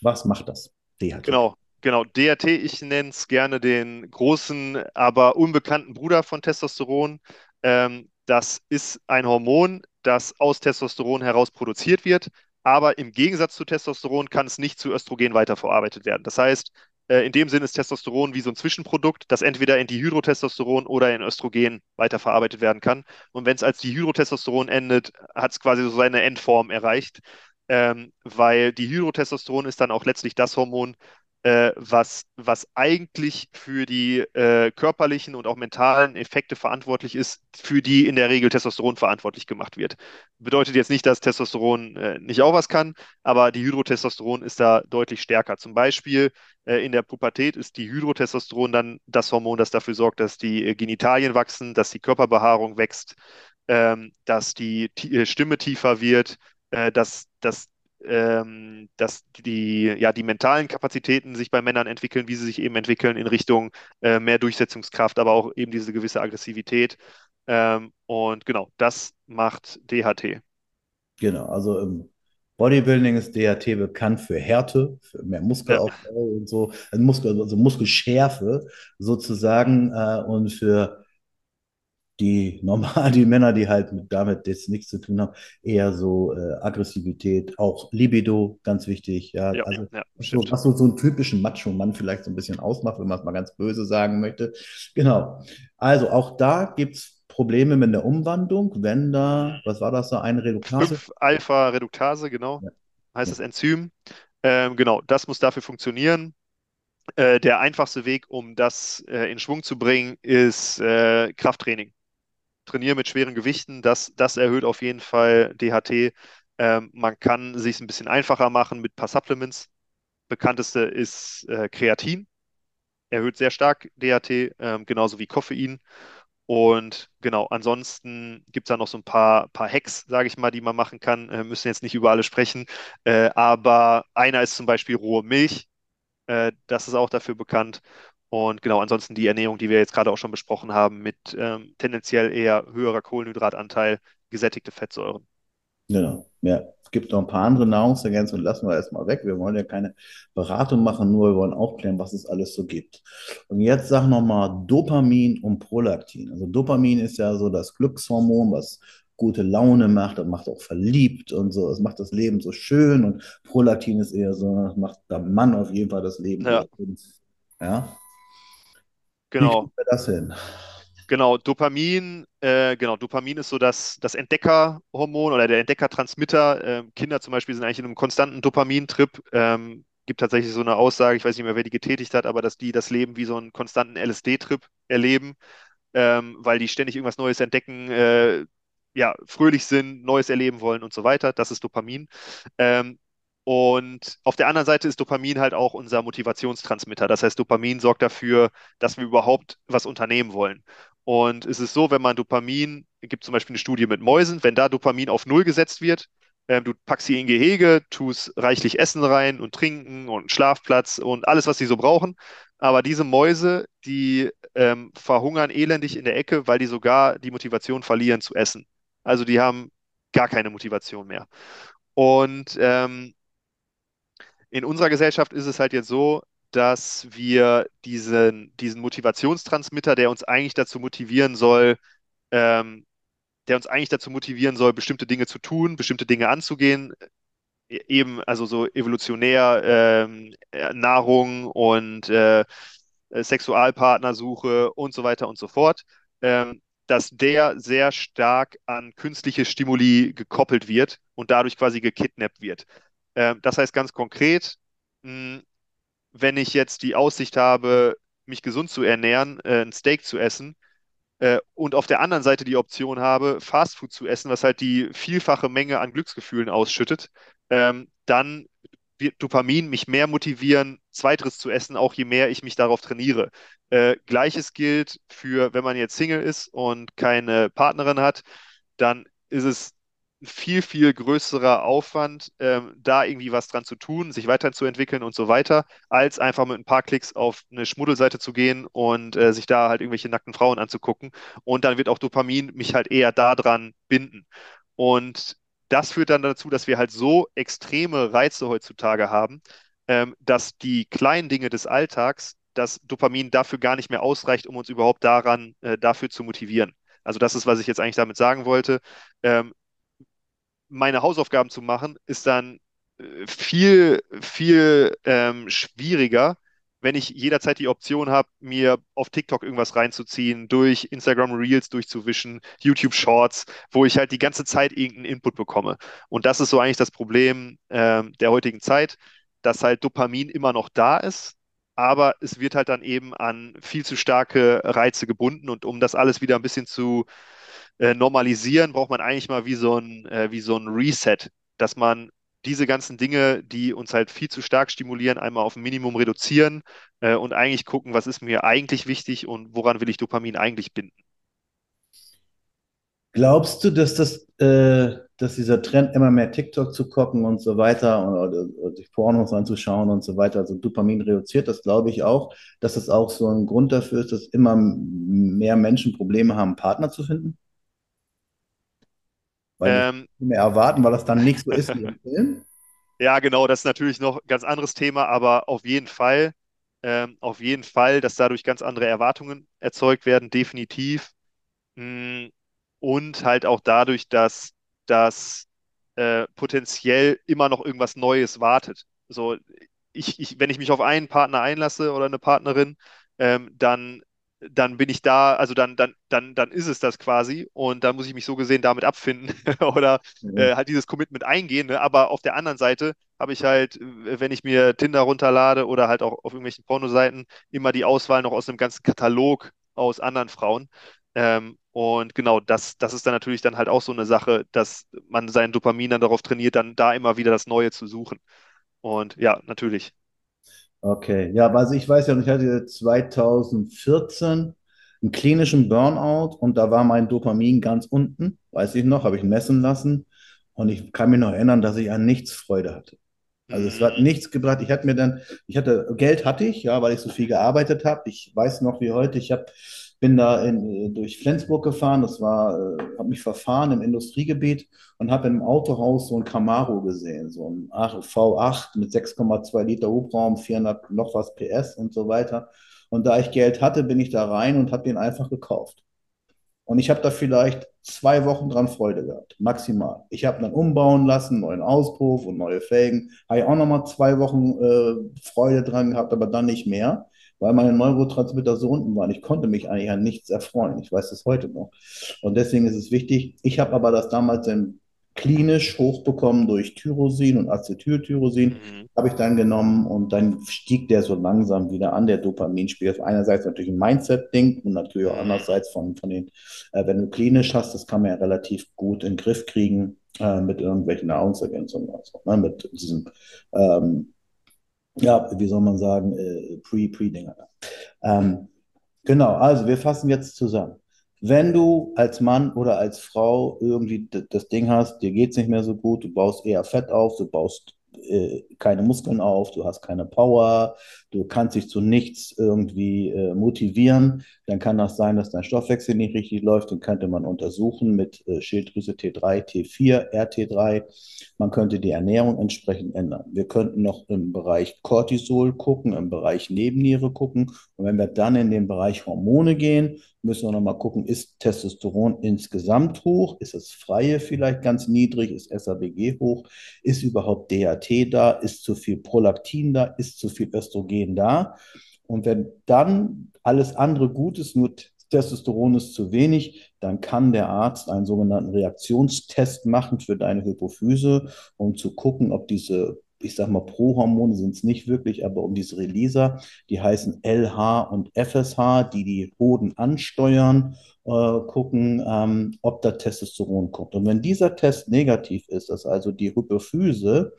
was macht das? DHT. Genau, genau. DHT, ich nenne es gerne den großen, aber unbekannten Bruder von Testosteron. Ähm, das ist ein Hormon, das aus Testosteron heraus produziert wird, aber im Gegensatz zu Testosteron kann es nicht zu Östrogen weiterverarbeitet werden. Das heißt, äh, in dem Sinne ist Testosteron wie so ein Zwischenprodukt, das entweder in Dihydrotestosteron oder in Östrogen weiterverarbeitet werden kann. Und wenn es als Dihydrotestosteron endet, hat es quasi so seine Endform erreicht ähm, weil die Hydrotestosteron ist dann auch letztlich das Hormon, äh, was, was eigentlich für die äh, körperlichen und auch mentalen Effekte verantwortlich ist, für die in der Regel Testosteron verantwortlich gemacht wird. Bedeutet jetzt nicht, dass Testosteron äh, nicht auch was kann, aber die Hydrotestosteron ist da deutlich stärker. Zum Beispiel äh, in der Pubertät ist die Hydrotestosteron dann das Hormon, das dafür sorgt, dass die äh, Genitalien wachsen, dass die Körperbehaarung wächst, ähm, dass die äh, Stimme tiefer wird, äh, dass, dass, ähm, dass die, ja, die mentalen Kapazitäten sich bei Männern entwickeln, wie sie sich eben entwickeln in Richtung äh, mehr Durchsetzungskraft, aber auch eben diese gewisse Aggressivität. Ähm, und genau, das macht DHT. Genau, also im Bodybuilding ist DHT bekannt für Härte, für mehr Muskelaufbau ja. und so, also, Muskel, also Muskelschärfe sozusagen äh, und für die normal, die Männer, die halt mit, damit jetzt nichts zu tun haben, eher so äh, Aggressivität, auch Libido, ganz wichtig. Ja, ja also ja, so, was so, so einen typischen Macho-Mann vielleicht so ein bisschen ausmacht, wenn man es mal ganz böse sagen möchte. Genau. Also auch da gibt es Probleme mit der Umwandlung, wenn da, was war das da, eine Redukase? 5-Alpha-Reduktase, genau, Ja. heißt das Enzym. Ähm, genau, das muss dafür funktionieren. Äh, der einfachste Weg, um das äh, in Schwung zu bringen, ist äh, Krafttraining. Trainiere mit schweren Gewichten, das, das erhöht auf jeden Fall DHT. Ähm, man kann sich ein bisschen einfacher machen mit ein paar Supplements. Bekannteste ist äh, Kreatin, erhöht sehr stark DHT, ähm, genauso wie Koffein. Und genau, ansonsten gibt es da noch so ein paar, paar Hacks, sage ich mal, die man machen kann. Äh, müssen jetzt nicht über alle sprechen. Äh, aber einer ist zum Beispiel rohe Milch. Äh, das ist auch dafür bekannt. Und genau, ansonsten die Ernährung, die wir jetzt gerade auch schon besprochen haben, mit ähm, tendenziell eher höherer Kohlenhydratanteil, gesättigte Fettsäuren. Genau. Ja, es gibt noch ein paar andere Nahrungsergänzungen, lassen wir erstmal weg. Wir wollen ja keine Beratung machen, nur wir wollen aufklären, was es alles so gibt. Und jetzt sag nochmal Dopamin und Prolaktin. Also Dopamin ist ja so das Glückshormon, was gute Laune macht, das macht auch verliebt und so. Es macht das Leben so schön und Prolaktin ist eher so, macht beim Mann auf jeden Fall das Leben Ja. Ja, genau. wir das hin? Genau, Dopamin, äh, genau, Dopamin ist so das, das Entdeckerhormon oder der Entdeckertransmitter. Ähm, Kinder zum Beispiel sind eigentlich in einem konstanten Dopamintrip. Ähm, gibt tatsächlich so eine Aussage, ich weiß nicht mehr, wer die getätigt hat, aber dass die das Leben wie so einen konstanten LSD-Trip erleben, ähm, weil die ständig irgendwas Neues entdecken, äh, ja, fröhlich sind, Neues erleben wollen und so weiter. Das ist Dopamin. Ähm, und auf der anderen Seite ist Dopamin halt auch unser Motivationstransmitter. Das heißt, Dopamin sorgt dafür, dass wir überhaupt was unternehmen wollen. Und es ist so, wenn man Dopamin, gibt zum Beispiel eine Studie mit Mäusen, wenn da Dopamin auf Null gesetzt wird, ähm, du packst sie in Gehege, tust reichlich Essen rein und Trinken und Schlafplatz und alles, was sie so brauchen. Aber diese Mäuse, die ähm, verhungern elendig in der Ecke, weil die sogar die Motivation verlieren zu essen. Also die haben gar keine Motivation mehr. Und ähm, in unserer Gesellschaft ist es halt jetzt so, dass wir diesen, diesen Motivationstransmitter, der uns eigentlich dazu motivieren soll, ähm, der uns eigentlich dazu motivieren soll, bestimmte Dinge zu tun, bestimmte Dinge anzugehen, e- eben also so evolutionär ähm, äh, Nahrung und äh, äh, Sexualpartnersuche und so weiter und so fort, ähm, dass der sehr stark an künstliche Stimuli gekoppelt wird und dadurch quasi gekidnappt wird. Ähm, das heißt ganz konkret, wenn ich jetzt die Aussicht habe, mich gesund zu ernähren, äh, ein Steak zu essen, äh, und auf der anderen Seite die Option habe, Fastfood zu essen, was halt die vielfache Menge an Glücksgefühlen ausschüttet, ähm, dann wird Dopamin mich mehr motivieren, Zweiteres zu essen, auch je mehr ich mich darauf trainiere. Äh, Gleiches gilt für, wenn man jetzt Single ist und keine Partnerin hat, dann ist es viel, viel größerer Aufwand, ähm, da irgendwie was dran zu tun, sich weiterzuentwickeln und so weiter, als einfach mit ein paar Klicks auf eine Schmuddelseite zu gehen und äh, sich da halt irgendwelche nackten Frauen anzugucken. Und dann wird auch Dopamin mich halt eher daran binden. Und das führt dann dazu, dass wir halt so extreme Reize heutzutage haben, ähm, dass die kleinen Dinge des Alltags, das Dopamin dafür gar nicht mehr ausreicht, um uns überhaupt daran, äh, dafür zu motivieren. Also das ist, was ich jetzt eigentlich damit sagen wollte. Ähm, meine Hausaufgaben zu machen, ist dann äh, viel, viel ähm, schwieriger, wenn ich jederzeit die Option habe, mir auf TikTok irgendwas reinzuziehen, durch Instagram Reels durchzuwischen, YouTube Shorts, wo ich halt die ganze Zeit irgendeinen Input bekomme. Und das ist so eigentlich das Problem ähm, der heutigen Zeit, dass halt Dopamin immer noch da ist, aber es wird halt dann eben an viel zu starke Reize gebunden. Und um das alles wieder ein bisschen zu äh, normalisieren, braucht man eigentlich mal wie so ein, äh, wie so ein Reset, dass man diese ganzen Dinge, die uns halt viel zu stark stimulieren, einmal auf ein Minimum reduzieren äh, und eigentlich gucken, was ist mir eigentlich wichtig und woran will ich Dopamin eigentlich binden. Glaubst du, dass das, äh, dass dieser Trend immer mehr TikTok zu gucken und so weiter und, oder, oder sich Pornos anzuschauen und so weiter, also Dopamin reduziert, das glaube ich auch, dass das auch so ein Grund dafür ist, dass immer mehr Menschen Probleme haben, Partner zu finden? Weil Ähm, nicht mehr erwarten, weil das dann nicht so ist wie im Film? ja, genau, das ist natürlich noch ein ganz anderes Thema, aber auf jeden Fall, ähm, auf jeden Fall, dass dadurch ganz andere Erwartungen erzeugt werden, definitiv. Mm, Und halt auch dadurch, dass das äh, potenziell immer noch irgendwas Neues wartet. So, ich, ich, wenn ich mich auf einen Partner einlasse oder eine Partnerin, ähm, dann dann bin ich da, also dann, dann, dann, dann ist es das quasi und dann muss ich mich so gesehen damit abfinden oder mhm. äh, halt dieses Commitment eingehen. Ne? Aber auf der anderen Seite habe ich halt, wenn ich mir Tinder runterlade oder halt auch auf irgendwelchen Pornoseiten, immer die Auswahl noch aus einem ganzen Katalog aus anderen Frauen. Ähm, und genau, das, das ist dann natürlich dann halt auch so eine Sache, dass man sein Dopamin dann darauf trainiert, dann da immer wieder das Neue zu suchen. Und ja, natürlich. Okay, ja, also ich weiß ja, ich hatte 2014 einen klinischen Burnout und da war mein Dopamin ganz unten, weiß ich noch, habe ich messen lassen und ich kann mich noch erinnern, dass ich an nichts Freude hatte. Also es hat mhm. nichts gebracht. Ich hatte mir dann, ich hatte, Geld hatte ich, ja, weil ich so viel gearbeitet habe. Ich weiß noch wie heute, ich habe bin da in, durch Flensburg gefahren, das war, äh, habe mich verfahren im Industriegebiet und habe im Autohaus so ein Camaro gesehen, so ein V8 mit 6,2 Liter Hubraum, 400 noch was PS und so weiter. Und da ich Geld hatte, bin ich da rein und habe den einfach gekauft. Und ich habe da vielleicht zwei Wochen dran Freude gehabt, maximal. Ich habe dann umbauen lassen, neuen Auspuff und neue Felgen. Habe ich auch nochmal zwei Wochen äh, Freude dran gehabt, aber dann nicht mehr weil meine Neurotransmitter so unten waren. Ich konnte mich eigentlich an nichts erfreuen. Ich weiß das heute noch. Und deswegen ist es wichtig. Ich habe aber das damals dann klinisch hochbekommen durch Tyrosin und Acetyltyrosin, mhm. habe ich dann genommen und dann stieg der so langsam wieder an, der Dopaminspiegel. Einerseits natürlich ein Mindset-Ding und natürlich auch mhm. andererseits von, von den, äh, wenn du klinisch hast, das kann man ja relativ gut in den Griff kriegen äh, mit irgendwelchen Nahrungsergänzungen, also, ne, mit diesem ähm, ja, wie soll man sagen, äh, Pre-Pre-Dinger. Ähm, genau, also wir fassen jetzt zusammen. Wenn du als Mann oder als Frau irgendwie das Ding hast, dir geht es nicht mehr so gut, du baust eher Fett auf, du baust äh, keine Muskeln auf, du hast keine Power, du kannst dich zu nichts irgendwie äh, motivieren, dann kann das sein, dass dein Stoffwechsel nicht richtig läuft. Den könnte man untersuchen mit äh, Schilddrüse T3, T4, RT3. Man könnte die Ernährung entsprechend ändern. Wir könnten noch im Bereich Cortisol gucken, im Bereich Nebenniere gucken. Und wenn wir dann in den Bereich Hormone gehen, müssen wir nochmal gucken, ist Testosteron insgesamt hoch? Ist das Freie vielleicht ganz niedrig? Ist SABG hoch? Ist überhaupt DHT da? Ist zu viel Prolaktin da? Ist zu viel Östrogen da? Und wenn dann alles andere gut ist, nur Testosteron ist zu wenig, dann kann der Arzt einen sogenannten Reaktionstest machen für deine Hypophyse, um zu gucken, ob diese ich sag mal, Prohormone sind es nicht wirklich, aber um diese Releaser, die heißen LH und FSH, die die Hoden ansteuern, äh, gucken, ähm, ob da Testosteron kommt. Und wenn dieser Test negativ ist, dass also die Hypophyse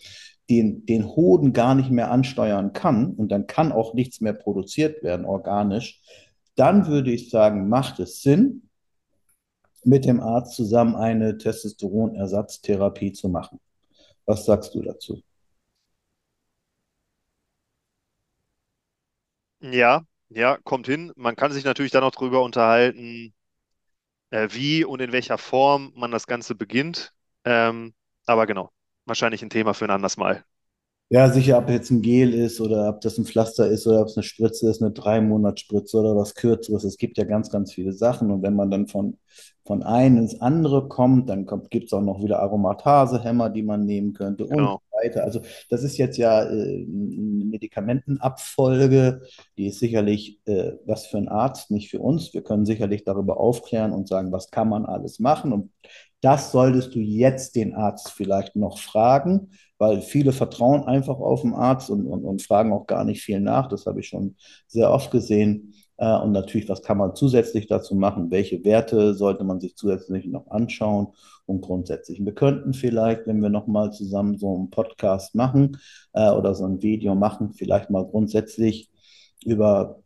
den, den Hoden gar nicht mehr ansteuern kann und dann kann auch nichts mehr produziert werden organisch, dann würde ich sagen, macht es Sinn, mit dem Arzt zusammen eine Testosteronersatztherapie zu machen. Was sagst du dazu? Ja, ja, kommt hin. Man kann sich natürlich dann auch darüber unterhalten, äh, wie und in welcher Form man das Ganze beginnt. Ähm, aber genau, wahrscheinlich ein Thema für ein anderes Mal. Ja, sicher, ob jetzt ein Gel ist oder ob das ein Pflaster ist oder ob es eine Spritze ist, eine Drei-Monats-Spritze oder was Kürzeres. Es gibt ja ganz, ganz viele Sachen. Und wenn man dann von, von einem ins andere kommt, dann gibt es auch noch wieder Aromatasehämmer, die man nehmen könnte und genau. so weiter. Also das ist jetzt ja äh, eine Medikamentenabfolge, die ist sicherlich äh, was für einen Arzt, nicht für uns. Wir können sicherlich darüber aufklären und sagen, was kann man alles machen. Und das solltest du jetzt den Arzt vielleicht noch fragen weil viele vertrauen einfach auf den Arzt und, und, und fragen auch gar nicht viel nach. Das habe ich schon sehr oft gesehen. Äh, und natürlich, was kann man zusätzlich dazu machen? Welche Werte sollte man sich zusätzlich noch anschauen? Und grundsätzlich, wir könnten vielleicht, wenn wir nochmal zusammen so einen Podcast machen äh, oder so ein Video machen, vielleicht mal grundsätzlich über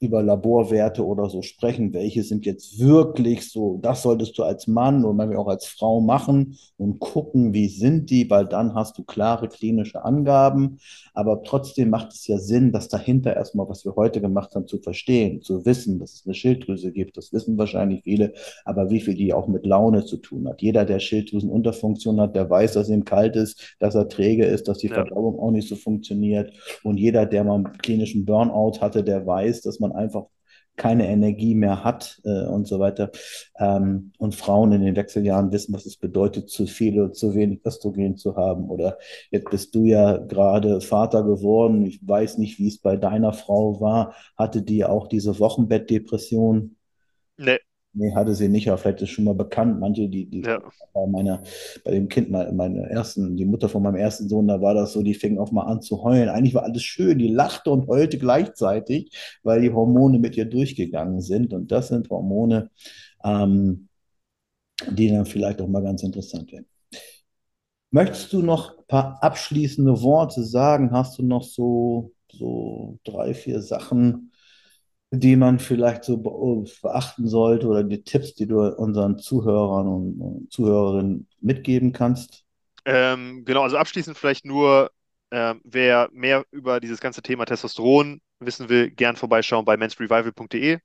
über Laborwerte oder so sprechen, welche sind jetzt wirklich so, das solltest du als Mann oder manchmal auch als Frau machen und gucken, wie sind die, weil dann hast du klare klinische Angaben. Aber trotzdem macht es ja Sinn, das dahinter erstmal, was wir heute gemacht haben, zu verstehen, zu wissen, dass es eine Schilddrüse gibt. Das wissen wahrscheinlich viele, aber wie viel die auch mit Laune zu tun hat. Jeder, der Schilddrüsenunterfunktion hat, der weiß, dass ihm kalt ist, dass er träge ist, dass die ja. Verdauung auch nicht so funktioniert. Und jeder, der mal einen klinischen Burnout hatte, der weiß, dass man man einfach keine Energie mehr hat äh, und so weiter. Ähm, und Frauen in den Wechseljahren wissen, was es bedeutet, zu viel oder zu wenig Östrogen zu haben. Oder jetzt bist du ja gerade Vater geworden. Ich weiß nicht, wie es bei deiner Frau war. Hatte die auch diese Wochenbettdepression? Nee, Nee, hatte sie nicht, aber vielleicht ist schon mal bekannt. Manche, die, die ja, bei meiner, bei dem Kind, meine, meine ersten, die Mutter von meinem ersten Sohn, da war das so, die fing auch mal an zu heulen. Eigentlich war alles schön, die lachte und heulte gleichzeitig, weil die Hormone mit ihr durchgegangen sind. Und das sind Hormone, ähm, die dann vielleicht auch mal ganz interessant werden. Möchtest du noch ein paar abschließende Worte sagen? Hast du noch so, so drei, vier Sachen? Die man vielleicht so beachten sollte oder die Tipps, die du unseren Zuhörern und Zuhörerinnen mitgeben kannst? ähm, genau, also abschließend vielleicht nur, ähm, wer mehr über dieses ganze Thema Testosteron wissen will, gern vorbeischauen bei mensrevival.de.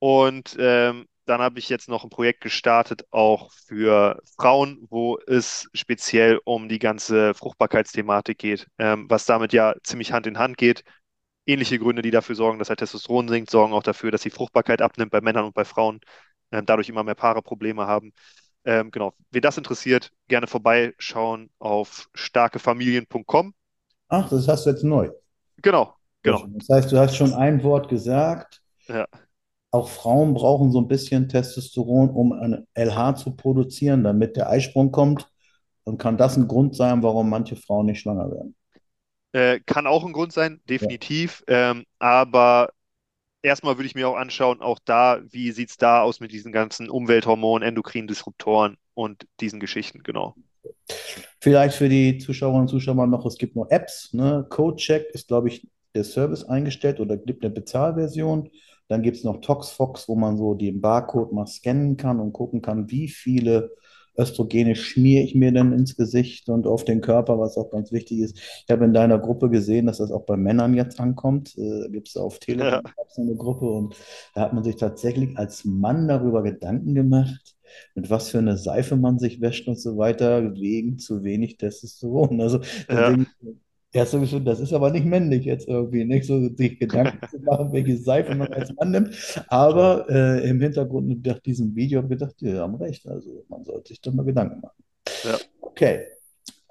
Und ähm, dann habe ich jetzt noch ein Projekt gestartet, auch für Frauen, wo es speziell um die ganze Fruchtbarkeitsthematik geht, ähm, was damit ja ziemlich Hand in Hand geht. Ähnliche Gründe, die dafür sorgen, dass halt Testosteron sinkt, sorgen auch dafür, dass die Fruchtbarkeit abnimmt bei Männern und bei Frauen, ähm, dadurch immer mehr Paare Probleme haben. Ähm, genau, wen das interessiert, gerne vorbeischauen auf starkefamilien.com. Ach, das hast du jetzt neu. Genau, genau. Das heißt, du hast schon ein Wort gesagt. Ja, Auch Frauen brauchen so ein bisschen Testosteron, um ein LH zu produzieren, damit der Eisprung kommt. Und kann das ein Grund sein, warum manche Frauen nicht schwanger werden? Äh, kann auch ein Grund sein, Ja. definitiv. Ähm, aber erstmal würde ich mir auch anschauen, auch da, wie sieht es da aus mit diesen ganzen Umwelthormonen, endokrinen Disruptoren und diesen Geschichten, genau. Vielleicht für die Zuschauerinnen und Zuschauer noch, es gibt noch Apps, ne? CodeCheck ist, glaube ich, der Service eingestellt oder gibt eine Bezahlversion. Dann gibt es noch ToxFox, wo man so den Barcode mal scannen kann und gucken kann, wie viele Östrogene schmiere ich mir denn ins Gesicht und auf den Körper, was auch ganz wichtig ist. Ich habe in deiner Gruppe gesehen, dass das auch bei Männern jetzt ankommt. Äh, gibt es auf Ja, Telegram gab's eine Gruppe und da hat man sich tatsächlich als Mann darüber Gedanken gemacht, mit was für eine Seife man sich wäscht und so weiter, wegen zu wenig Testosteron. Also ja, deswegen, erst so geschrieben, das ist aber nicht männlich jetzt irgendwie, nicht so sich Gedanken zu machen, welche Seife man als Mann nimmt. Aber äh, im Hintergrund nach diesem Video habe ich gedacht, die haben recht. Also man sollte sich doch mal Gedanken machen. ja, Okay,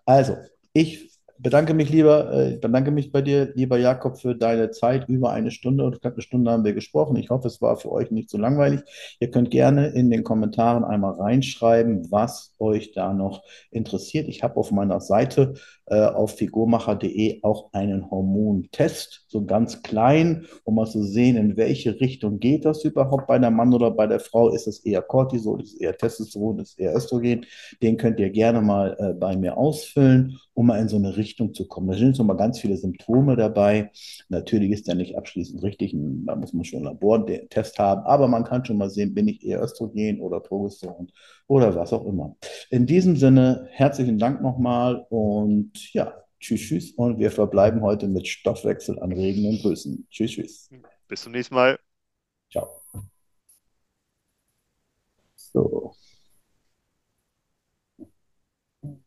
also ich bedanke mich lieber, äh, ich bedanke mich bei dir, lieber Jakob, für deine Zeit. Über eine Stunde und knapp eine Stunde haben wir gesprochen. Ich hoffe, es war für euch nicht so langweilig. Ihr könnt gerne in den Kommentaren einmal reinschreiben, was euch da noch interessiert. Ich habe auf meiner Seite äh, auf figurmacher.de auch einen Hormontest, so ganz klein, um mal zu sehen, in welche Richtung geht das überhaupt bei der Mann oder bei der Frau. Ist es eher Cortisol, ist es eher Testosteron, ist es eher Östrogen? Den könnt ihr gerne mal äh, bei mir ausfüllen, um mal in so eine Richtung zu kommen. Da sind so mal ganz viele Symptome dabei. Natürlich ist der nicht abschließend richtig, da muss man schon einen Labortest haben, aber man kann schon mal sehen, bin ich eher Östrogen oder Progesteron oder was auch immer. In diesem Sinne, herzlichen Dank nochmal und ja, tschüss, tschüss. Und wir verbleiben heute mit stoffwechselanregenden Grüßen. Tschüss, tschüss. bis zum nächsten Mal. Ciao. So.